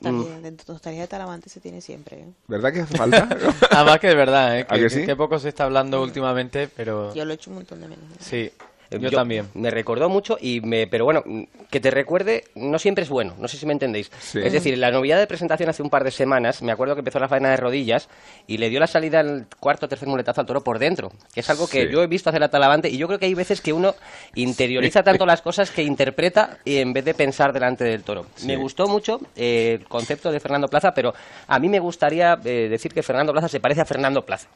También, de nostalgia de Talavante se tiene siempre. ¿eh? ¿Verdad que hace falta? Además que es verdad, ¿eh? ¿A que, que sí? que poco se está hablando últimamente, pero... Yo lo he hecho un montón de menos. Sí, Yo, también. Me recordó mucho, y me, pero bueno, que te recuerde no siempre es bueno, no sé si me entendéis. Es decir, la novedad de presentación hace un par de semanas, me acuerdo que empezó la faena de rodillas y le dio la salida al cuarto o tercer muletazo al toro por dentro, que es algo que Sí. yo he visto hacer a Talavante y yo creo que hay veces que uno interioriza tanto las cosas que interpreta y en vez de pensar delante del toro. Sí. Me gustó mucho eh, el concepto de Fernando Plaza, pero a mí me gustaría eh, decir que Fernando Plaza se parece a Fernando Plaza.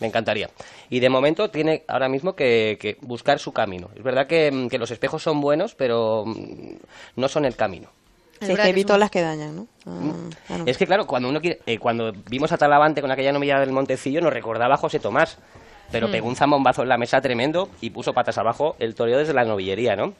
Me encantaría. Y de momento tiene ahora mismo que, que buscar su camino. Es verdad que, mm, que los espejos son buenos, pero mm, no son el camino. Sí, es que he visto las que dañan, ¿no? Ah, ah, no. Es que claro, cuando uno quiere, eh, cuando vimos a Talavante con aquella novilla del Montecillo, nos recordaba a José Tomás. Pero Mm. pegó un zambombazo en la mesa tremendo y puso patas abajo el toreo desde la novillería, ¿no?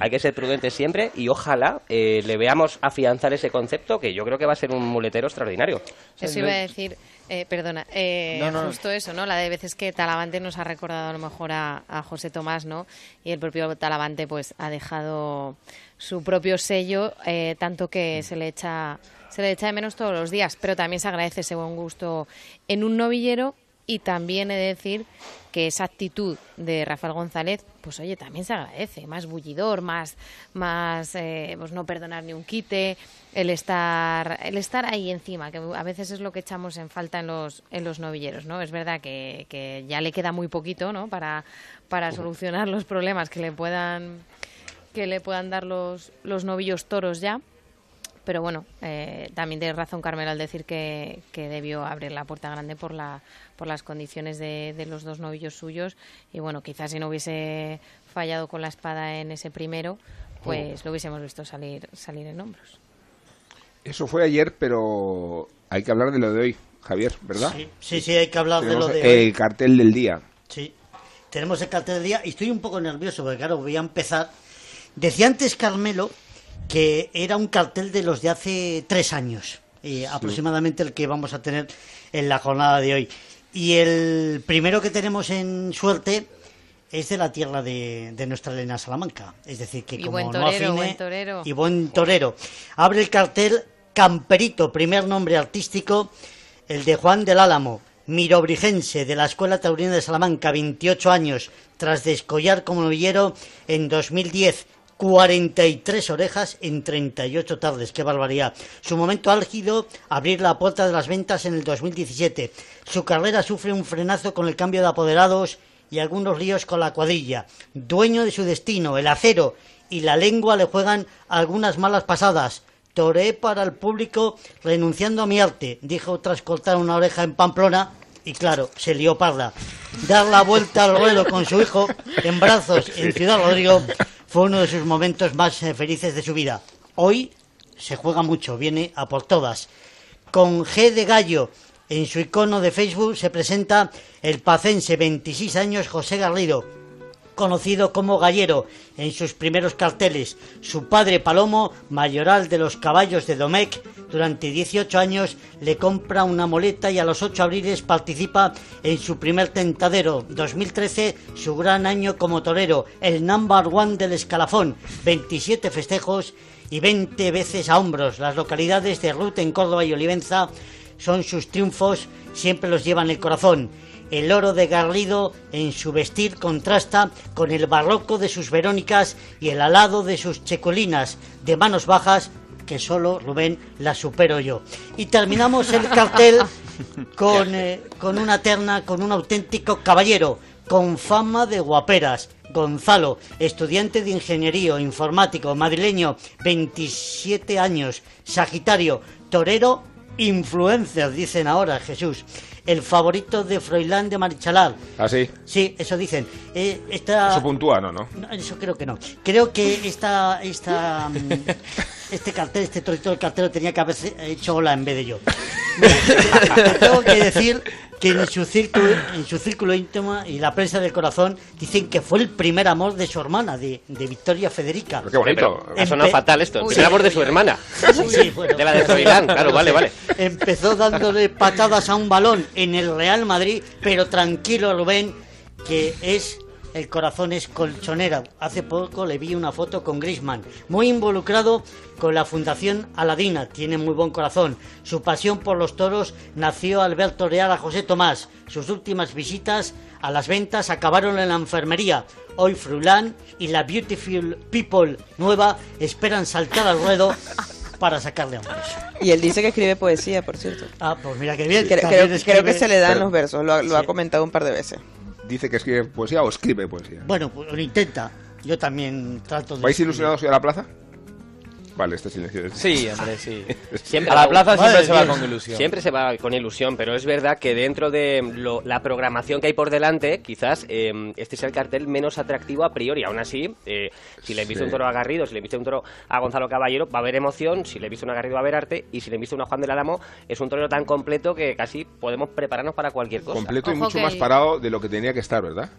Hay que ser prudente siempre y ojalá eh, le veamos afianzar ese concepto que yo creo que va a ser un muletero extraordinario. Eso iba a decir, eh, perdona, eh, No, no. justo eso, ¿no? La de veces que Talavante nos ha recordado a lo mejor a, a José Tomás, ¿no? Y el propio Talavante, pues, ha dejado su propio sello, eh, tanto que se le echa se le echa de menos todos los días, pero también se agradece ese buen gusto en un novillero y también he de decir que esa actitud de Rafael González, pues oye, también se agradece, más bullidor, más, más eh, pues no perdonar ni un quite, el estar, el estar ahí encima, que a veces es lo que echamos en falta en los, en los novilleros, ¿no? Es verdad que, que ya le queda muy poquito, ¿no? Para, para solucionar los problemas que le puedan, que le puedan dar los, los novillos toros ya. Pero bueno, eh, también tiene razón Carmelo al decir que, que debió abrir la puerta grande por, la, por las condiciones de, de los dos novillos suyos. Y bueno, quizás si no hubiese fallado con la espada en ese primero, pues lo hubiésemos visto salir, salir en hombros. Eso fue ayer, pero hay que hablar de lo de hoy, Javier, ¿verdad? Sí, sí, sí, hay que hablar de lo de hoy. El cartel del día. Sí, tenemos el cartel del día y estoy un poco nervioso porque, claro, voy a empezar. Decía antes Carmelo que era un cartel de los de hace tres años, eh, aproximadamente el que vamos a tener en la jornada de hoy. Y el primero que tenemos en suerte es de la tierra de, de nuestra Elena Salamanca. Es decir, que Y como buen no torero, afine- buen torero. y buen torero. Abre el cartel Camperito, primer nombre artístico, el de Juan del Álamo, mirobrigense de la Escuela Taurina de Salamanca, 28 años, tras descollar como novillero en 2010. 43 orejas en 38 tardes, qué barbaridad. Su momento álgido, abrir la puerta de las ventas en el 2017. Su carrera sufre un frenazo con el cambio de apoderados y algunos líos con la cuadrilla. Dueño de su destino, el acero y la lengua le juegan algunas malas pasadas. Toré para el público renunciando a mi arte, dijo tras cortar una oreja en Pamplona y claro, se lió parda. Dar la vuelta al ruedo con su hijo en brazos en Ciudad Rodrigo fue uno de sus momentos más eh, felices de su vida. Hoy se juega mucho, viene a por todas. Con G de Gallo en su icono de Facebook se presenta el pacense 26 años José Garrido. conocido como Gallero en sus primeros carteles. Su padre Palomo, mayoral de los caballos de Domecq, durante 18 años le compra una moleta y a los 8 abriles participa en su primer tentadero. 2013, su gran año como torero, el number one del escalafón. 27 festejos y 20 veces a hombros. Las localidades de Ruth en Córdoba y Olivenza son sus triunfos, siempre los llevan el corazón. El oro de Garrido en su vestir contrasta con el barroco de sus Verónicas y el alado de sus checolinas de manos bajas que solo Rubén la supero yo. Y terminamos el cartel con, eh, con una terna, con un auténtico caballero, con fama de guaperas. Gonzalo, estudiante de ingeniería informático, madrileño, 27 años, Sagitario, torero, influencer, dicen ahora, Jesús. El favorito de Froilán de Marichalar. ¿Ah, sí? Sí, eso dicen. Eh, esta... Eso puntúa, ¿no? ¿no? No, Eso creo que no. Creo que esta, esta, mm, este cartel, este torito del cartero tenía que haber hecho hola en vez de yo. Tengo que decir que en su círculo, en su círculo íntimo y la prensa del corazón dicen que fue el primer amor de su hermana, de, de Victoria Federica. qué bonito. Pero ha sonado Empe- fatal esto. El primer amor de su hermana. Sí, bueno. De la de claro, vale, vale. Empezó dándole patadas a un balón en el Real Madrid, pero tranquilo Rubén, que es el corazón es colchonera. Hace poco le vi una foto con Grisman, muy involucrado con la Fundación Aladina, tiene muy buen corazón. Su pasión por los toros nació al ver torear a José Tomás. Sus últimas visitas a las ventas acabaron en la enfermería. Hoy Frulán y la Beautiful People nueva esperan saltar al ruedo para sacarle hombres. Y él dice que escribe poesía, por cierto. Ah, pues mira qué bien. Creo, creo- que se le dan Pero- los versos, lo, ha- lo ha Sí. comentado un par de veces. Dice que escribe poesía o escribe poesía. Bueno, pues lo intenta. Yo también trato de... ¿Vais ilusionados hoy a la plaza? Vale, este silencio. Sí, hombre, sí. Siempre a la plaza siempre se va con ilusión. Siempre se va con ilusión, pero es verdad que dentro de lo- la programación que hay por delante, quizás eh, este sea el cartel menos atractivo a priori. Aún así, eh, si le he visto Sí. un toro a Garrido, si le he visto un toro a Gonzalo Caballero, va a haber emoción. Si le he visto un a Garrido, va a haber arte. Y si le he visto uno a Juan del Álamo, es un torero tan completo que casi podemos prepararnos para cualquier cosa. Completo y mucho más parado de lo que tenía que estar, ¿verdad?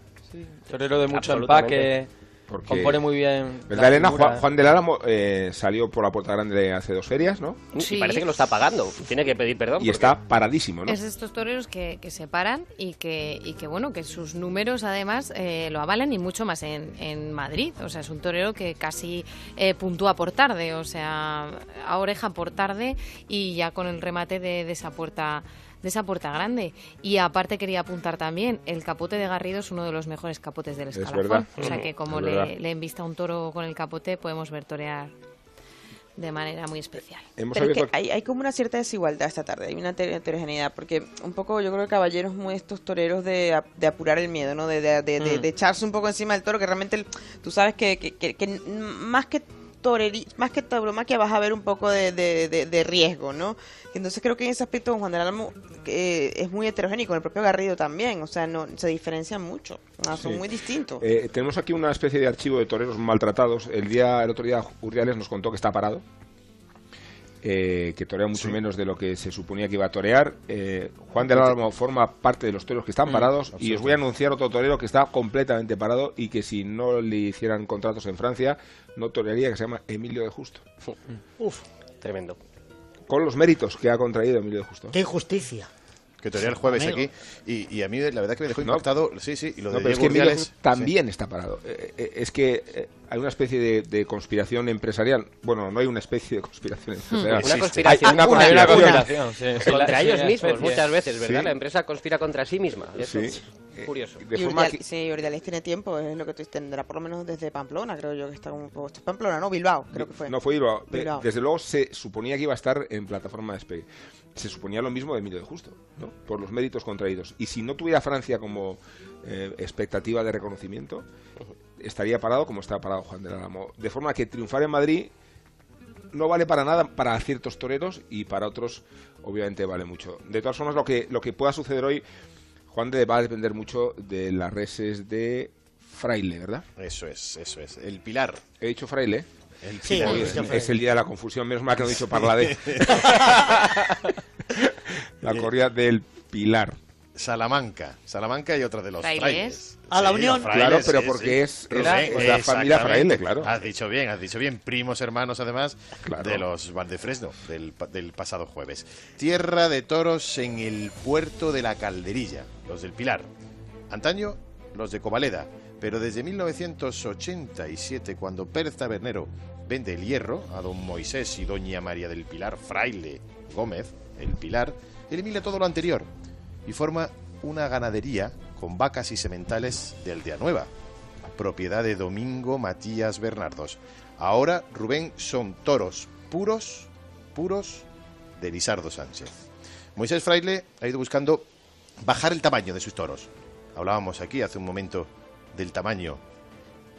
Torero de mucho empaque. Porque- Compone muy bien. ¿Verdad, la Elena? Juan, Juan del Álamo eh, salió por la puerta grande hace dos ferias, ¿no? Y parece que lo está pagando. Tiene que pedir perdón. Y porque- está paradísimo, ¿no? Es de estos toreros que, que se paran y que, y que, bueno, que sus números además eh, lo avalan y mucho más en, en Madrid. O sea, es un torero que casi eh, puntúa por tarde, o sea, a oreja por tarde y ya con el remate de, de esa puerta de esa puerta grande. Y aparte quería apuntar también, el capote de Garrido es uno de los mejores capotes del Es escalafón. verdad. O sea que como Es le, le envista un toro con el capote, podemos ver torear de manera muy especial. Hemos Pero es que hay, hay como una cierta desigualdad esta tarde, hay una heter- heterogeneidad, porque un poco yo creo que Caballero es muy de estos toreros de, de apurar el miedo, ¿no? De, de, de- de- Mm. de echarse un poco encima del toro, que realmente el- tú sabes que, que, que- que más que toreri, más que tauromaquia vas a ver un poco de, de, de- de riesgo, ¿no? Entonces creo que en ese aspecto Juan del Álamo eh, es muy heterogéneo, con el propio Garrido también, o sea, no se diferencian mucho, son Sí. muy distintos. Eh, tenemos aquí una especie de archivo de toreros maltratados. El día, el otro día Urdiales nos contó que está parado. eh, que torea mucho menos de lo que se suponía que iba a torear. Eh, Juan del Álamo forma parte de los toreros que están Mm, parados y os voy a anunciar otro torero que está completamente parado y que si no le hicieran contratos en Francia no torearía, que se llama Emilio de Justo. Uf, tremendo. Con los méritos que ha contraído Emilio de Justo. Qué injusticia. Que toreé el jueves Amigo. aquí y, y a mí la verdad que me dejó No. impactado. Sí, sí, y lo No, de pero es que Urdiales, también está parado. Eh, eh, es que eh, hay una especie de, de conspiración empresarial. Bueno, no hay una especie de conspiración empresarial. Una conspiración. Hay una Hay una conspiración. conspiración, sí, sí. Contra Sí, ellos mismos, muchas veces, ¿verdad? Sí. La empresa conspira contra sí misma. Eso Sí. es Curioso. De Y forma Urdiales- que- sí, Urdiales tiene tiempo, es lo que tú tendrá por lo menos desde Pamplona, creo yo que está como esto es Pamplona, no, Bilbao, creo que fue. No fue Bilbao. Bilbao. Desde luego se suponía que iba a estar en plataforma de despegue. Se suponía lo mismo de Emilio de Justo, ¿no? por los méritos contraídos. Y si no tuviera Francia como eh, expectativa de reconocimiento, estaría parado como está parado Juan del Álamo. De forma que triunfar en Madrid no vale para nada para ciertos toreros y para otros obviamente vale mucho. De todas formas, lo que, lo que pueda suceder hoy, Juan de va a depender mucho de las reses de Fraile, ¿verdad? Eso es, eso es. El pilar. He dicho Fraile. El Sí, es, es el día de la confusión, menos mal que no he dicho Parladé. la corrida del Pilar. Salamanca. Salamanca y otra de los Frailes. frailes. A la Sí, Unión. frailes, Claro, pero sí, porque es- sí. es la- la familia fraile, claro. Has dicho bien, has dicho bien. Primos hermanos, además, Claro. de los Valdefresno, del, pa- del pasado jueves. Tierra de toros en el puerto de la Calderilla, los del Pilar. Antaño, los de Covaleda. Pero desde 1987, cuando Pérez Tabernero vende el hierro a don Moisés y doña María del Pilar Fraile Gómez, el Pilar, elimina todo lo anterior y forma una ganadería con vacas y sementales de Aldea Nueva, propiedad de Domingo Matías Bernardos. Ahora, Rubén, son toros puros, puros de Lisardo Sánchez. Moisés Fraile ha ido buscando bajar el tamaño de sus toros. Hablábamos aquí hace un momento del tamaño.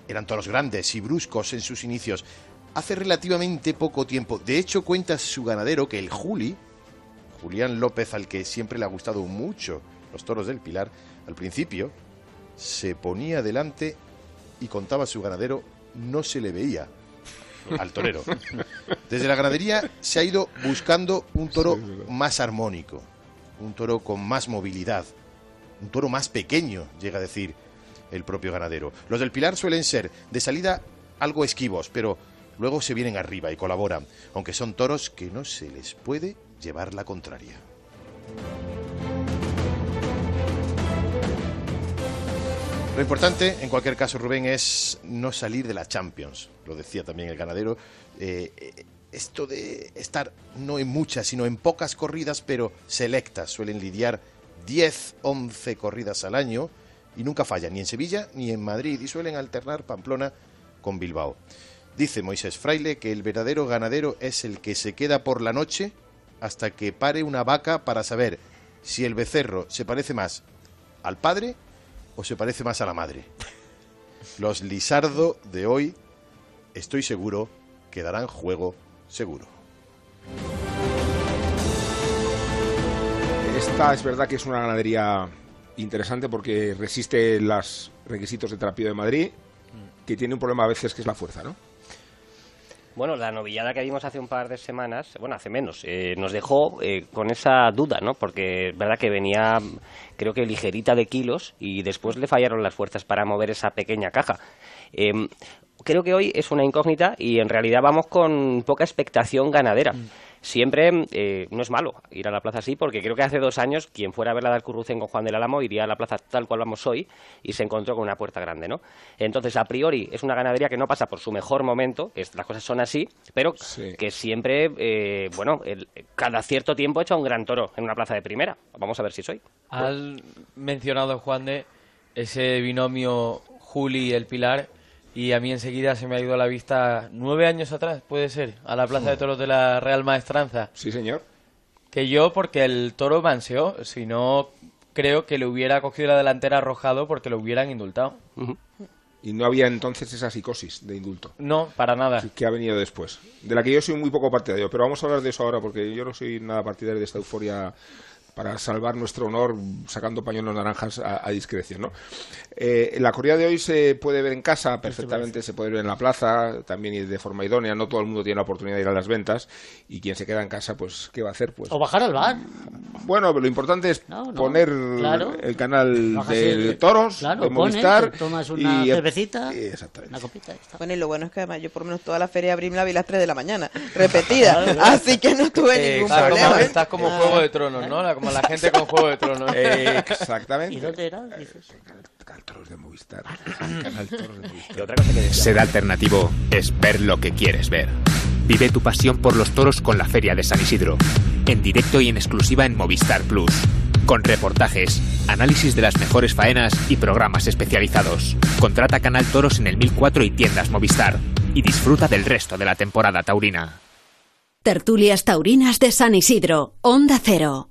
Eran toros grandes y bruscos en sus inicios. Hace relativamente poco tiempo, de hecho cuenta su ganadero que el Juli, Julián López, al que siempre le ha gustado mucho los toros del Pilar, al principio se ponía delante y contaba su ganadero, no se le veía al torero. Desde la ganadería se ha ido buscando un toro más armónico, un toro con más movilidad, un toro más pequeño, llega a decir el propio ganadero. Los del Pilar suelen ser de salida algo esquivos, pero luego se vienen arriba y colaboran, aunque son toros que no se les puede llevar la contraria. Lo importante, en cualquier caso, Rubén, es no salir de la Champions. Lo decía también el ganadero. Eh, esto de estar no en muchas, sino en pocas corridas, pero selectas. Suelen lidiar 10, 11 corridas al año y nunca fallan, ni en Sevilla ni en Madrid. Y suelen alternar Pamplona con Bilbao. Dice Moisés Fraile que el verdadero ganadero es el que se queda por la noche hasta que pare una vaca para saber si el becerro se parece más al padre o se parece más a la madre. Los Lisardo de hoy, estoy seguro, que darán juego seguro. Esta es verdad que es una ganadería interesante porque resiste los requisitos de Trapío de Madrid, que tiene un problema a veces que es la fuerza, ¿no? Bueno, la novillada que vimos hace un par de semanas, bueno, hace menos, eh, nos dejó eh, con esa duda, ¿no? Porque es verdad que venía, creo que ligerita de kilos y después le fallaron las fuerzas para mover esa pequeña caja. Em, creo que hoy es una incógnita y en realidad vamos con poca expectación ganadera. Siempre eh, no es malo ir a la plaza así, porque creo que hace dos años quien fuera a ver la Currucén con Juan del Álamo iría a la plaza tal cual vamos hoy y se encontró con una puerta grande, ¿no? Entonces, a priori, es una ganadería que no pasa por su mejor momento, es- las cosas son así, pero que siempre, eh, bueno, el- cada cierto tiempo echa un gran toro en una plaza de primera. Vamos a ver si soy. Has mencionado, Juan, de ese binomio Juli y el Pilar, y a mí enseguida se me ha ido a la vista nueve años atrás, puede ser, a la Plaza de Toros de la Real Maestranza. Sí, señor. Que yo, porque el toro manseó, si no, creo que le hubiera cogido la delantera arrojado porque lo hubieran indultado. Y no había entonces esa psicosis de indulto. No, para nada. Que ha venido después. De la que yo soy muy poco partidario. Pero vamos a hablar de eso ahora porque yo no soy nada partidario de esta euforia para salvar nuestro honor sacando pañuelos naranjas a, a discreción. ¿no? Eh, la corrida de hoy se puede ver en casa perfectamente, se puede ver en la plaza, también y de forma idónea. No todo el mundo tiene la oportunidad de ir a las ventas y quien se queda en casa, pues, ¿qué va a hacer? Pues, O bajar al bar. bueno, lo importante es no, poner claro. el canal de el- toros, claro, de Movistar. tomas una y- cervecita, Exactamente. una copita. está. Bueno, y lo bueno es que además yo por lo menos toda la feria de abril la vi a las 3 de la mañana, repetida. Así que no tuve Eh, ningún problema. como, estás como Ah. Juego de Tronos, ¿no? La- como la gente con Juego de Tronos. Exactamente. ¿Y dónde era? Dices. Toros de Movistar. Canal Toros de Movistar. Y otra cosa que decía- Ser alternativo es ver lo que quieres ver. Vive tu pasión por los toros con la Feria de San Isidro. En directo y en exclusiva en Movistar Plus. Con reportajes, análisis de las mejores faenas y programas especializados. Contrata Canal Toros en el 1004 y tiendas Movistar. Y disfruta del resto de la temporada taurina. Tertulias Taurinas de San Isidro, Onda Cero.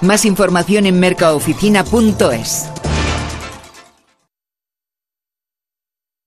Más información en mercaoficina.es.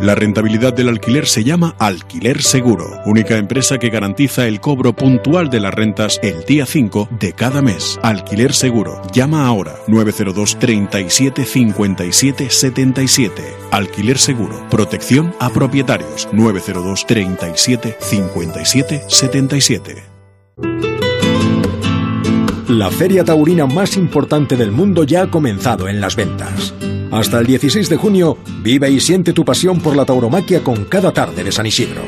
La rentabilidad del alquiler se llama Alquiler Seguro, única empresa que garantiza el cobro puntual de las rentas el día 5 de cada mes. Alquiler Seguro. Llama ahora 902 37 57 77. Alquiler Seguro. Protección a propietarios 902 37 57 77. La feria taurina más importante del mundo ya ha comenzado en las ventas. Hasta el 16 de junio, vive y siente tu pasión por la tauromaquia con cada tarde de San Isidro.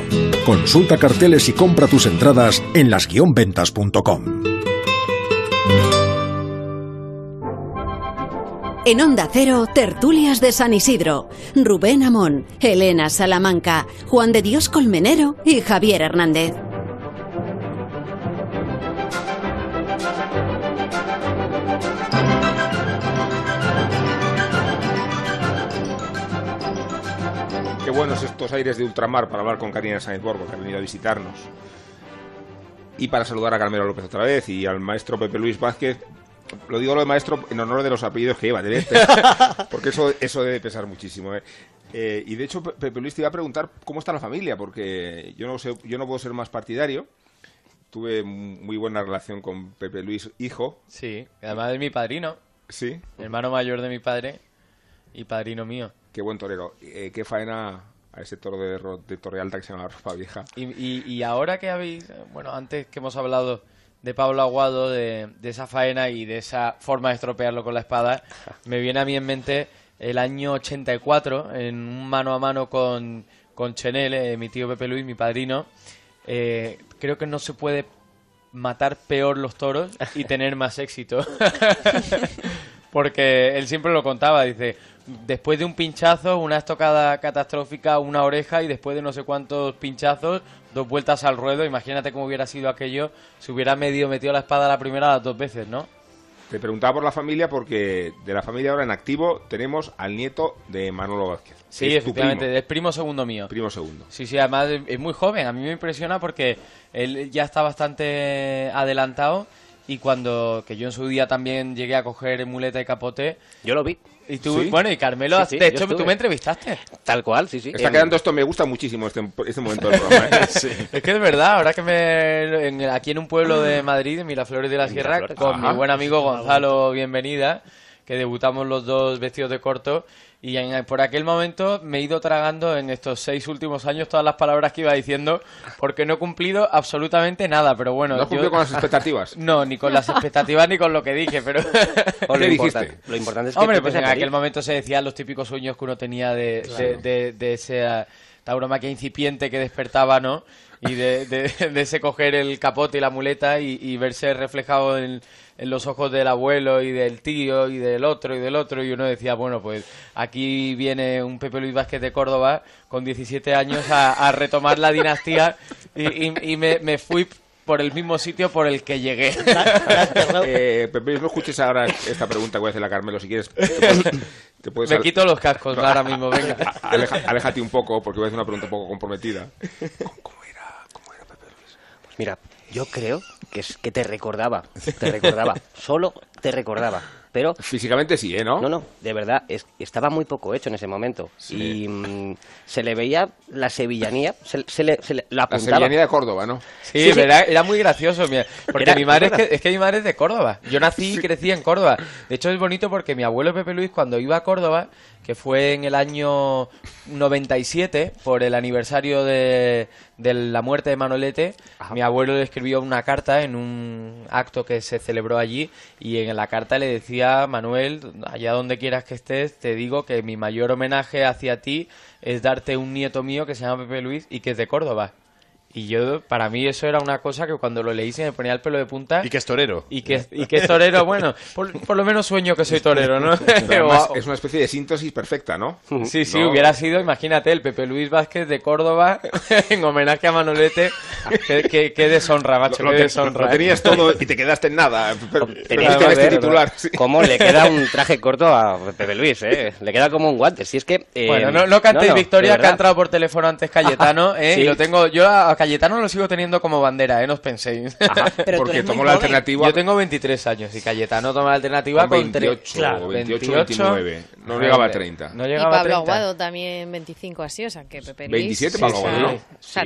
Consulta carteles y compra tus entradas en las-ventas.com. En Onda Cero, tertulias de San Isidro. Rubén Amón, Elena Salamanca, Juan de Dios Colmenero y Javier Hernández. Qué buenos estos aires de ultramar para hablar con Karina Sáenz Borgo, que ha venido a visitarnos. Y para saludar a Carmelo López otra vez y al maestro Pepe Luis Vázquez. Lo digo lo de maestro en honor de los apellidos que lleva, debe porque eso, eso debe pesar muchísimo. ¿eh? Eh, y de hecho, Pe- Pepe Luis te iba a preguntar cómo está la familia, porque yo no, sé, yo no puedo ser más partidario. Tuve muy buena relación con Pepe Luis, hijo. Sí, además es mi padrino. Sí. Hermano mayor de mi padre y padrino mío. Qué buen torero. Eh, qué faena a ese toro de, de Torrealta que se llama Ropa Vieja. Y, y, y ahora que habéis, bueno, antes que hemos hablado de Pablo Aguado, de, de esa faena y de esa forma de estropearlo con la espada, me viene a mí en mente el año 84, en un mano a mano con, con Chenel, eh, mi tío Pepe Luis, mi padrino. Eh, creo que no se puede matar peor los toros y tener más éxito. Porque él siempre lo contaba, dice, después de un pinchazo, una estocada catastrófica, una oreja y después de no sé cuántos pinchazos, dos vueltas al ruedo, imagínate cómo hubiera sido aquello si hubiera medio metido la espada la primera las dos veces, ¿no? Te preguntaba por la familia porque de la familia ahora en activo tenemos al nieto de Manolo Vázquez. Sí, es efectivamente, primo. es primo segundo mío. Primo segundo. Sí, sí, además es- es muy joven. A mí me impresiona porque él ya está bastante adelantado y cuando, que yo en su día también llegué a coger muleta y capote. Yo lo vi. Y tú, Sí. bueno, y Carmelo, Sí, sí, de hecho, tú me entrevistaste. Tal cual, sí, sí. Está quedando esto, me gusta muchísimo este, este momento del programa. ¿eh? Es que es verdad, ahora que me. en- aquí en un pueblo de Madrid, en Miraflores de la Sierra, Miraflores. con Ajá. mi buen amigo Gonzalo Bienvenida, que debutamos los dos vestidos de corto. Y en- por aquel momento me he ido tragando en estos seis últimos años todas las palabras que iba diciendo, porque no he cumplido absolutamente nada. Pero bueno. ¿No has cumplido con las expectativas? No, ni con las expectativas ni con lo que dije, pero. o lo ¿Qué importante- dijiste? Lo importante es que Hombre, pues en aquel momento se decían los típicos sueños que uno tenía de, Claro. de, de, de ese eh, tauromaquia incipiente que despertaba, ¿no? Y de, de, de ese coger el capote y la muleta y, y verse reflejado en, en los ojos del abuelo y del tío y del otro y del otro. Y uno decía, bueno, pues aquí viene un Pepe Luis Vázquez de Córdoba con 17 años a, a retomar la dinastía y, y- y me, me fui por el mismo sitio por el que llegué. Eh, Pepe, no escuches ahora esta pregunta que voy a hacer a Carmelo, si quieres. Te puedes, te puedes Me al- quito los cascos ahora mismo, venga. Aleja- aléjate un poco, porque voy a hacer una pregunta un poco comprometida. Pues mira, yo creo que, es, que te recordaba, te recordaba, solo te recordaba. Pero físicamente sí, ¿eh? ¿No? No, no, de verdad, es, estaba muy poco hecho en ese momento. Y mm, se le veía la sevillanía, se, se le, se le- la La apuntaba. sevillanía de Córdoba, ¿no? Sí, Era, era muy gracioso, mira, porque Era- mi madre es era- que, es que mi madre es de Córdoba. Yo nací y crecí en Córdoba. De hecho es bonito porque mi abuelo Pepe Luis cuando iba a Córdoba, que fue en el año 97 por el aniversario de, de la muerte de Manolete, mi abuelo le escribió una carta en un acto que se celebró allí y en la carta le decía Manuel, allá donde quieras que estés, te digo que mi mayor homenaje hacia ti es darte un nieto mío que se llama Pepe Luis y que es de Córdoba. Y yo, para mí eso era una cosa que cuando lo leí se me ponía el pelo de punta. Y que es torero. Y que, y que es torero, bueno, por, por lo menos sueño que soy torero, ¿no? Además es una especie de síntesis perfecta, ¿no? Sí, sí, ¿No? hubiera sido, imagínate, el Pepe Luis Vázquez de Córdoba en homenaje a Manolete. Qué, qué- qué deshonra, macho, Lo, qué deshonra. lo tenías todo y te quedaste en nada. Pero, Tenías es que este titular. sí. cómo le queda un traje corto a Pepe Luis, ¿eh? Le queda como un guante. Si es que... eh, Bueno, no, no cantéis no, victoria, que ha entrado por teléfono antes Cayetano, ¿eh? Sí. Y lo tengo, yo a Cayetano lo sigo teniendo como bandera, ¿eh? No os penséis. Pero tú Porque tomó la joven. alternativa- Yo tengo 23 años y Cayetano toma la alternativa Con con, tre- 28, claro, 28, 28. 29. No llegaba a 30. No Y llegaba a Pablo 30. Aguado también 25 así, o sea que Pepe Luis... 27 sí, Pablo sí. Aguado, ¿no? O sea,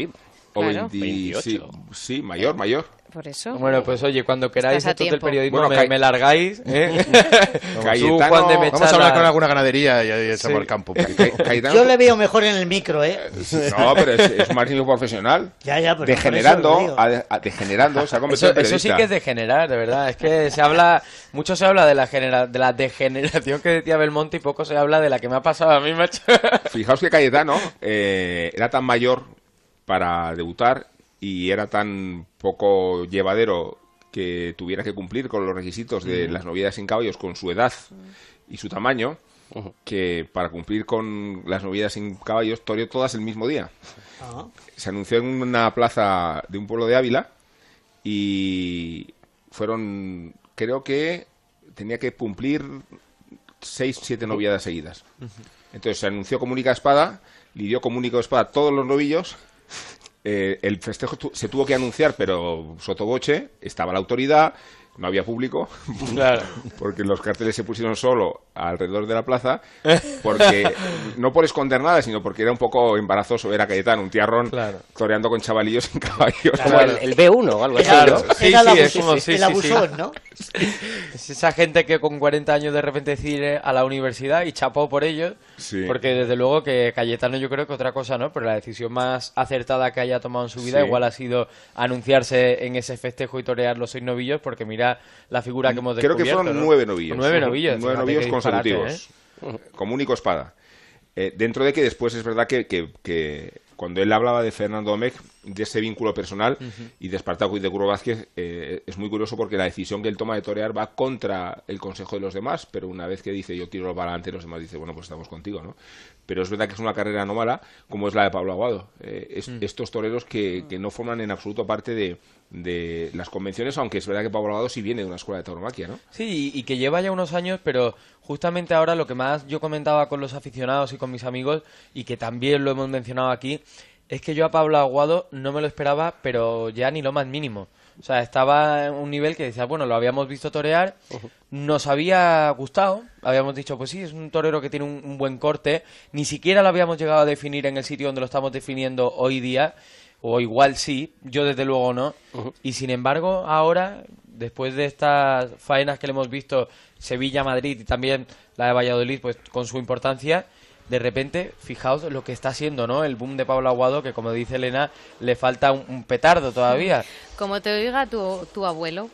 O claro. 20 sí, sí, mayor, mayor. Por eso. Bueno, pues oye, cuando queráis Estás a esto del tiempo. periodismo Bueno, me, largáis, ¿eh? Como Cayetano- tú, Juan de Vamos a hablar con alguna ganadería y, y echamos Sí. al campo. Cayetano- Yo le veo mejor en el micro, ¿eh? No, pero es, es un profesional. Ya, ya, pero por degenerando, a- a- degenerando, se ha convertido Eso, en eso sí que es degenerar, de verdad. Es que se habla, mucho se habla de la, genera- de la degeneración que decía Belmonte y poco se habla de la que me ha pasado a mí, macho. Fijaos que Cayetano eh, era tan mayor para debutar y era tan poco llevadero que tuviera que cumplir con los requisitos de las noviedades sin caballos con su edad y su tamaño, que para cumplir con las noviedades sin caballos toreó todas el mismo día. Ah. Se anunció en una plaza de un pueblo de Ávila y fueron, creo que tenía que cumplir seis, siete noviadas seguidas. Entonces se anunció como única espada, lidió como único espada todos los novillos. Eh, el festejo tu- se tuvo que anunciar, pero sotoboche, estaba la autoridad, no había público, Claro. porque los carteles se pusieron solo alrededor de la plaza, porque no por esconder nada, sino porque era un poco embarazoso ver a Cayetano, un tiarrón, toreando con chavalillos en caballos. Como el, el B1 o algo así, Claro, ¿no? sí, Era el sí, es abuso- como, sí, el sí, abusón, sí. ¿no? Es esa gente que con 40 años de repente decide a la universidad y chapó por ellos. Sí. Porque desde luego que Cayetano yo creo que otra cosa no, pero la decisión más acertada que haya tomado en su vida Sí. igual ha sido anunciarse en ese festejo y torear los seis novillos porque mira la figura que hemos Creo que descubierto. fueron ¿no? nueve novillos. Nueve novillos. Nueve novillos consecutivos. ¿eh? Como único espada. Eh, dentro de que después es verdad que, que- que cuando él hablaba de Fernando Domecq, de ese vínculo personal y de Espartaco y de Curro Vázquez, eh, es muy curioso porque la decisión que él toma de torear va contra el consejo de los demás, pero una vez que dice yo tiro para adelante, los demás dicen, bueno, pues estamos contigo, ¿no? Pero es verdad que es una carrera anómala, como es la de Pablo Aguado. Eh, es- Mm. Estos toreros que, que no forman en absoluto parte de, de las convenciones, aunque es verdad que Pablo Aguado sí viene de una escuela de tauromaquia, ¿no? Sí, y y que lleva ya unos años, pero justamente ahora lo que más yo comentaba con los aficionados y con mis amigos, y que también lo hemos mencionado aquí, es que yo a Pablo Aguado no me lo esperaba, pero ya ni lo más mínimo. O sea, estaba en un nivel que decía, bueno, lo habíamos visto torear, nos había gustado, habíamos dicho, pues sí, es un torero que tiene un, un buen corte, ni siquiera lo habíamos llegado a definir en el sitio donde lo estamos definiendo hoy día, o igual sí, yo desde luego no, y sin embargo ahora, después de estas faenas que le hemos visto, Sevilla-Madrid y también la de Valladolid, pues con su importancia, de repente, fijaos lo que está siendo, ¿no? El boom de Pablo Aguado, que como dice Elena, le falta un, un petardo todavía. Como te oiga tu, tu abuelo.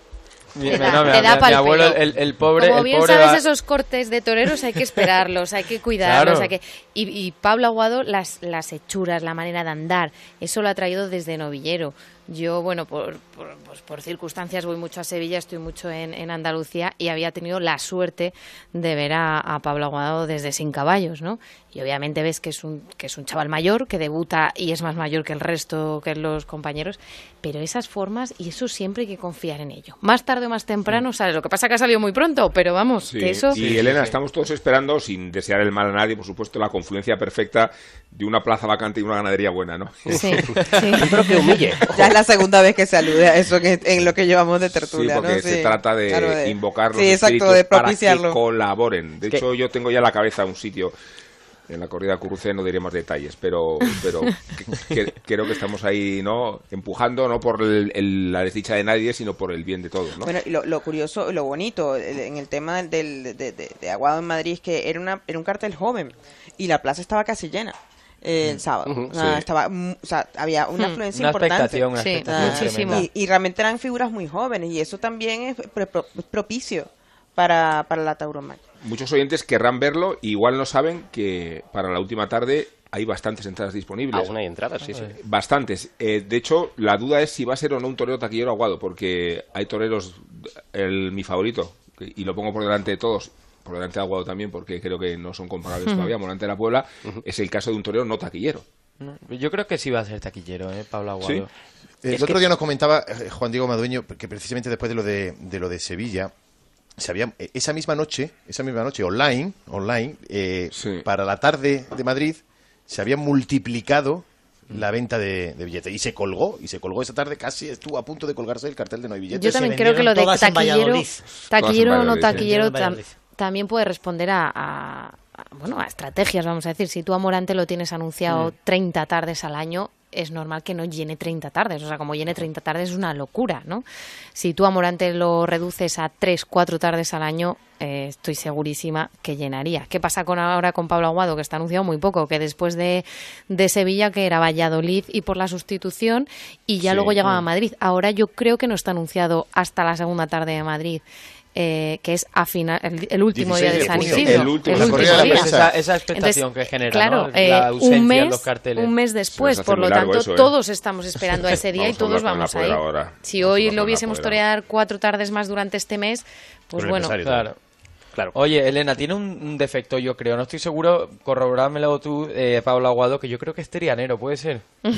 Mi, Te da- mi- da mi- mi pa'l abuelo, pelo. el, el pobre, Como el bien pobre sabes, va- esos cortes de toreros hay que esperarlos, hay que cuidarlos. Claro. hay que... Y, y Pablo Aguado, las, las hechuras, la manera de andar, eso lo ha traído desde novillero. Yo, bueno, por, por, pues por circunstancias voy mucho a Sevilla, estoy mucho en, en Andalucía y había tenido la suerte de ver a, a Pablo Aguado desde Sin Caballos, ¿no? Y obviamente ves que es, un, que es un chaval mayor, que debuta y es más mayor que el resto, que los compañeros, pero esas formas y eso siempre hay que confiar en ello. Más tarde o más temprano sale. Lo que pasa que ha salido muy pronto, pero vamos, Sí, que eso... Y Elena, estamos todos esperando, sin desear el mal a nadie, por supuesto, la confluencia perfecta de una plaza vacante y una ganadería buena, ¿no? Sí, sí. Pero que humille. Ya es la segunda vez que se alude a eso en, en lo que llevamos de Sí, tertulia, porque ¿no? se Sí. trata de, Claro, de- invocar los Sí, exacto, espíritus de para que colaboren. De Que- hecho, yo tengo ya en la cabeza un sitio en la corrida Curruce, no diré más detalles, pero, pero que- que- creo que estamos ahí, ¿no? Empujando, no por el- el- la desdicha de nadie, sino por el bien de todos, ¿no? Bueno, y lo, lo curioso, lo bonito en el tema del, de, de- de Aguado en Madrid es que era, una, era un cartel joven y la plaza estaba casi llena. Eh, el sábado. Ujú. O sea, Sí. estaba, mm, o sea, había una Hmm. afluencia Una importante. expectación, una Sí, expectación muchísimo. Y, y realmente eran figuras muy jóvenes y eso también es pre- pro- propicio para, para la tauromaquia. Muchos oyentes querrán verlo y igual no saben que para la última tarde hay bastantes entradas disponibles. Aún hay entradas, sí, sí. Bastantes. Eh, de hecho, la duda es si va a ser o no un torero taquillero aguado, porque hay toreros, el, mi favorito, y lo pongo por delante de todos, por delante de Aguado también, porque creo que no son comparables Ujú. todavía, Morante de la Puebla, es el caso de un torero no taquillero. No, Yo creo que sí va a ser taquillero, ¿eh? Pablo Aguado. Eh, el otro día nos comentaba eh, Juan Diego Madueño que precisamente después de lo de, de lo de Sevilla se había, eh, esa misma noche, esa misma noche online, online, eh, para la tarde de Madrid se había multiplicado la venta de, de billetes y se colgó y se colgó esa tarde casi estuvo a punto de colgarse el cartel de no hay billetes. Yo también creo que lo de taquillero, taquillero o no taquillero tam- también puede responder a, a- a, bueno, a estrategias, vamos a decir. Si tú a Morante lo tienes anunciado Mm. 30 tardes al año, es normal que no llene 30 tardes. O sea, como llene 30 tardes es una locura, ¿no? Si tú a Morante lo reduces a 3, 4 tardes al año, eh, estoy segurísima que llenaría. ¿Qué pasa con ahora con Pablo Aguado, que está anunciado muy poco? Que después de, de Sevilla, que era Valladolid y por la sustitución, y ya Sí. luego llegaba a Mm. Madrid. Ahora yo creo que no está anunciado hasta la segunda tarde de Madrid. Eh, que es a final, el, el último 16 día de de San. Isidro. El último, la la día. Esa- esa expectación que genera, Claro, ¿no? eh, La ausencia un en mes, los carteles. un mes después, por lo tanto, eso, ¿eh? todos estamos esperando a ese día y todos vamos la a ir. Si hoy lo la hubiésemos torear cuatro tardes más durante este mes, pues bueno. Claro. Oye, Elena, tiene un, un defecto, yo creo. No estoy seguro, corroborámelo tú, eh, Pablo Aguado, que yo creo que es trianero, ¿puede ser?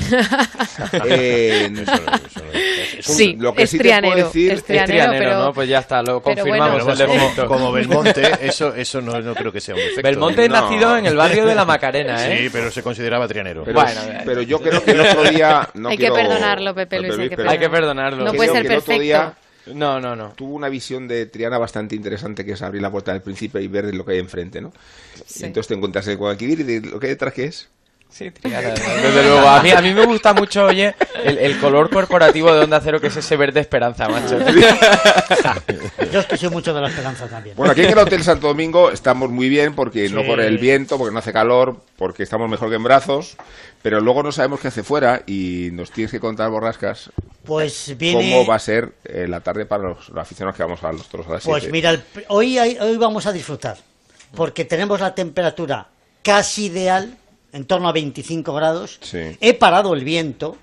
Eh, no, eso no, eso no es. Es un- Sí, lo que es sí te puedo trianero, decir es trianero, trianero, pero- ¿no? Pues ya está, lo confirmamos. bueno. el como, Belmonte, eso, eso no, no creo que sea un defecto. Belmonte es nacido en el barrio de la Macarena, ¿eh? Sí, pero se consideraba trianero. Pero, pero yo creo que el otro día. No Hay que perdonarlo, Pepe Luis, hay que pero Hay que perdonarlo. No puede ser perfecto. No, no, no. tuvo una visión de Triana bastante interesante, que es abrir la puerta del principio y ver lo que hay enfrente, ¿no? Y entonces te encuentras el Guadalquivir y de- lo que hay detrás, ¿qué es? Sí, Triana, desde luego. A mí, a mí me gusta mucho, oye, el, el color corporativo de Onda Cero, que es ese verde esperanza, macho. Yo es que soy mucho de la esperanza también. Bueno, aquí en el Hotel Santo Domingo estamos muy bien porque no Sí. corre el viento, porque no hace calor, porque estamos mejor que en brazos, pero luego no sabemos qué hace fuera y nos tienes que contar, Borrascas, Pues viene... cómo va a ser eh, la tarde para los, los aficionados que vamos a los toros a las Pues 7. mira, el hoy, hay- hoy vamos a disfrutar, porque tenemos la temperatura casi ideal, en torno a 25 grados. Sí. He parado el viento,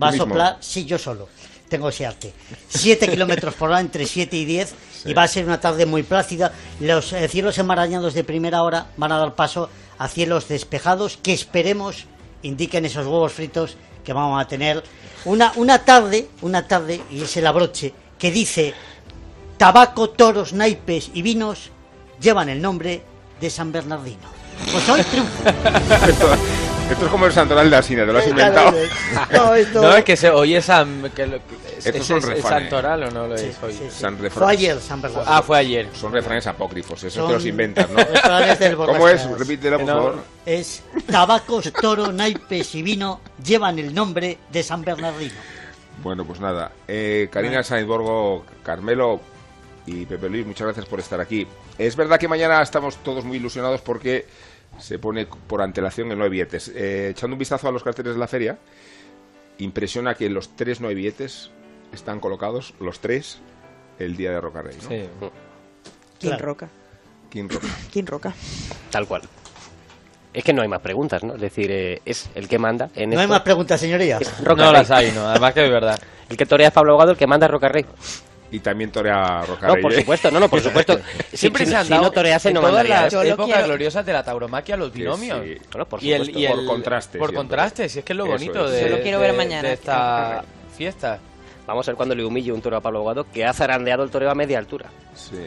va a soplar, sí, yo solo, tengo ese arte. 7 kilómetros por hora, entre 7 y 10, y va a ser una tarde muy plácida. Los eh, cielos enmarañados de primera hora van a dar paso a cielos despejados que esperemos indiquen esos huevos fritos que vamos a tener. Una, una tarde, una tarde, y es el abroche, que dice tabaco, toros, naipes y vinos llevan el nombre de San Bernardino. Pues hoy triunfo. esto, esto es como el santoral de Asina, te lo has inventado. No, esto- No, es que se oye San... Que lo- que- Estos ¿es- son es- santoral o no lo es hoy? San refranes. Fue ayer, San Bernardino. Ah, fue ayer. Son refranes apócrifos, esos Son te los inventas, ¿no? ¿Cómo es? Repítelo, por No. favor. Es tabacos, toro, naipes y vino llevan el nombre de San Bernardino. Bueno, pues nada. Eh, Karina Sainz Borgo, Carmelo y Pepe Luis, muchas gracias por estar aquí. Es verdad que mañana estamos todos muy ilusionados porque se pone por antelación el no hay billetes. Eh, echando un vistazo a los carteles de la feria, impresiona que los tres no hay billetes están colocados, los tres, el día de Roca Rey, ¿no? Sí. King Claro. Roca. King Roca. King Roca. Tal cual. Es que no hay más preguntas, ¿no? Es decir, eh, es el que manda en No hay más preguntas, señorías. Roca No Rey. las hay, no. Además que es verdad. El que torea es Pablo Abogado, el que manda es Roca Rey. Y también torea Roca No, por supuesto, no, no, por supuesto. Si- Siempre si, se han si dado no torease, en no todas las ¿eh? épocas gloriosas de la tauromaquia los binomios. sí. Bueno, por y el, y el- Por contraste Por siempre. contraste, si es que es lo bonito es. de, Solo quiero ver de- mañana. de esta fiesta. Vamos a ver cuando le humille un toro a Pablo Abogado, que ha zarandeado el toreo a media altura. Sí.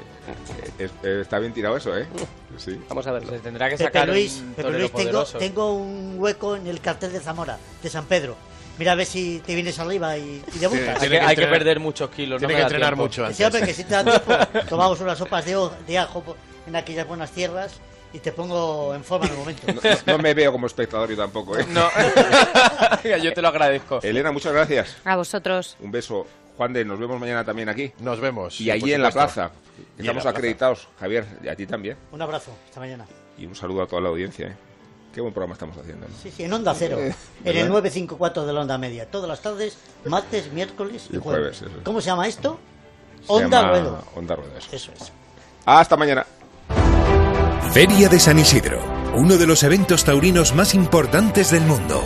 Es- está bien tirado eso, ¿eh? Sí. Vamos a verlo. Se tendrá que Pepe sacar Luis, un Pepe Luis, tengo, tengo un hueco en el cartel de Zamora, de San Pedro. Mira a ver si te vienes arriba y, y debutas. Hay que, hay perder muchos kilos. Tiene no que entrenar tiempo. mucho antes. Sí, hombre, que si te da tiempo, tomamos unas sopas de, ajo en aquellas buenas tierras y te pongo en forma en el momento. No, no- no me veo como espectador yo tampoco, ¿eh? No, yo te lo agradezco. Elena, muchas gracias. A vosotros. Un beso. Juan de, nos vemos mañana también aquí. Nos vemos. Y allí en la plaza. Estamos la plaza. acreditados. Javier, y a ti también. Un abrazo, hasta mañana. Y un saludo a toda la audiencia. ¿eh? Qué buen programa estamos haciendo. ¿no? Sí, sí, en Onda Cero, Eh, en el ¿verdad? 954 de la Onda Media, todas las tardes, martes, miércoles y Y jueves. jueves, eso es. ¿Cómo se llama esto? Se Onda llama Ruedo. Onda Ruedo, eso. Eso es. Hasta mañana. Feria de San Isidro, uno de los eventos taurinos más importantes del mundo.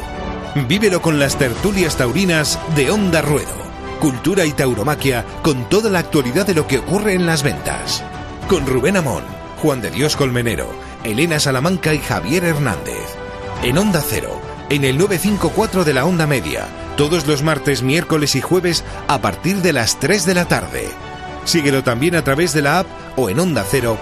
Vívelo con las tertulias taurinas de Onda Ruedo. Cultura y tauromaquia con toda la actualidad de lo que ocurre en las ventas. Con Rubén Amón, Juan de Dios Colmenero, Elena Salamanca y Javier Hernández. En Onda Cero, en el 954 de la Onda Media, todos los martes, miércoles y jueves a partir de las 3 de la tarde. Síguelo también a través de la app o en onda cero.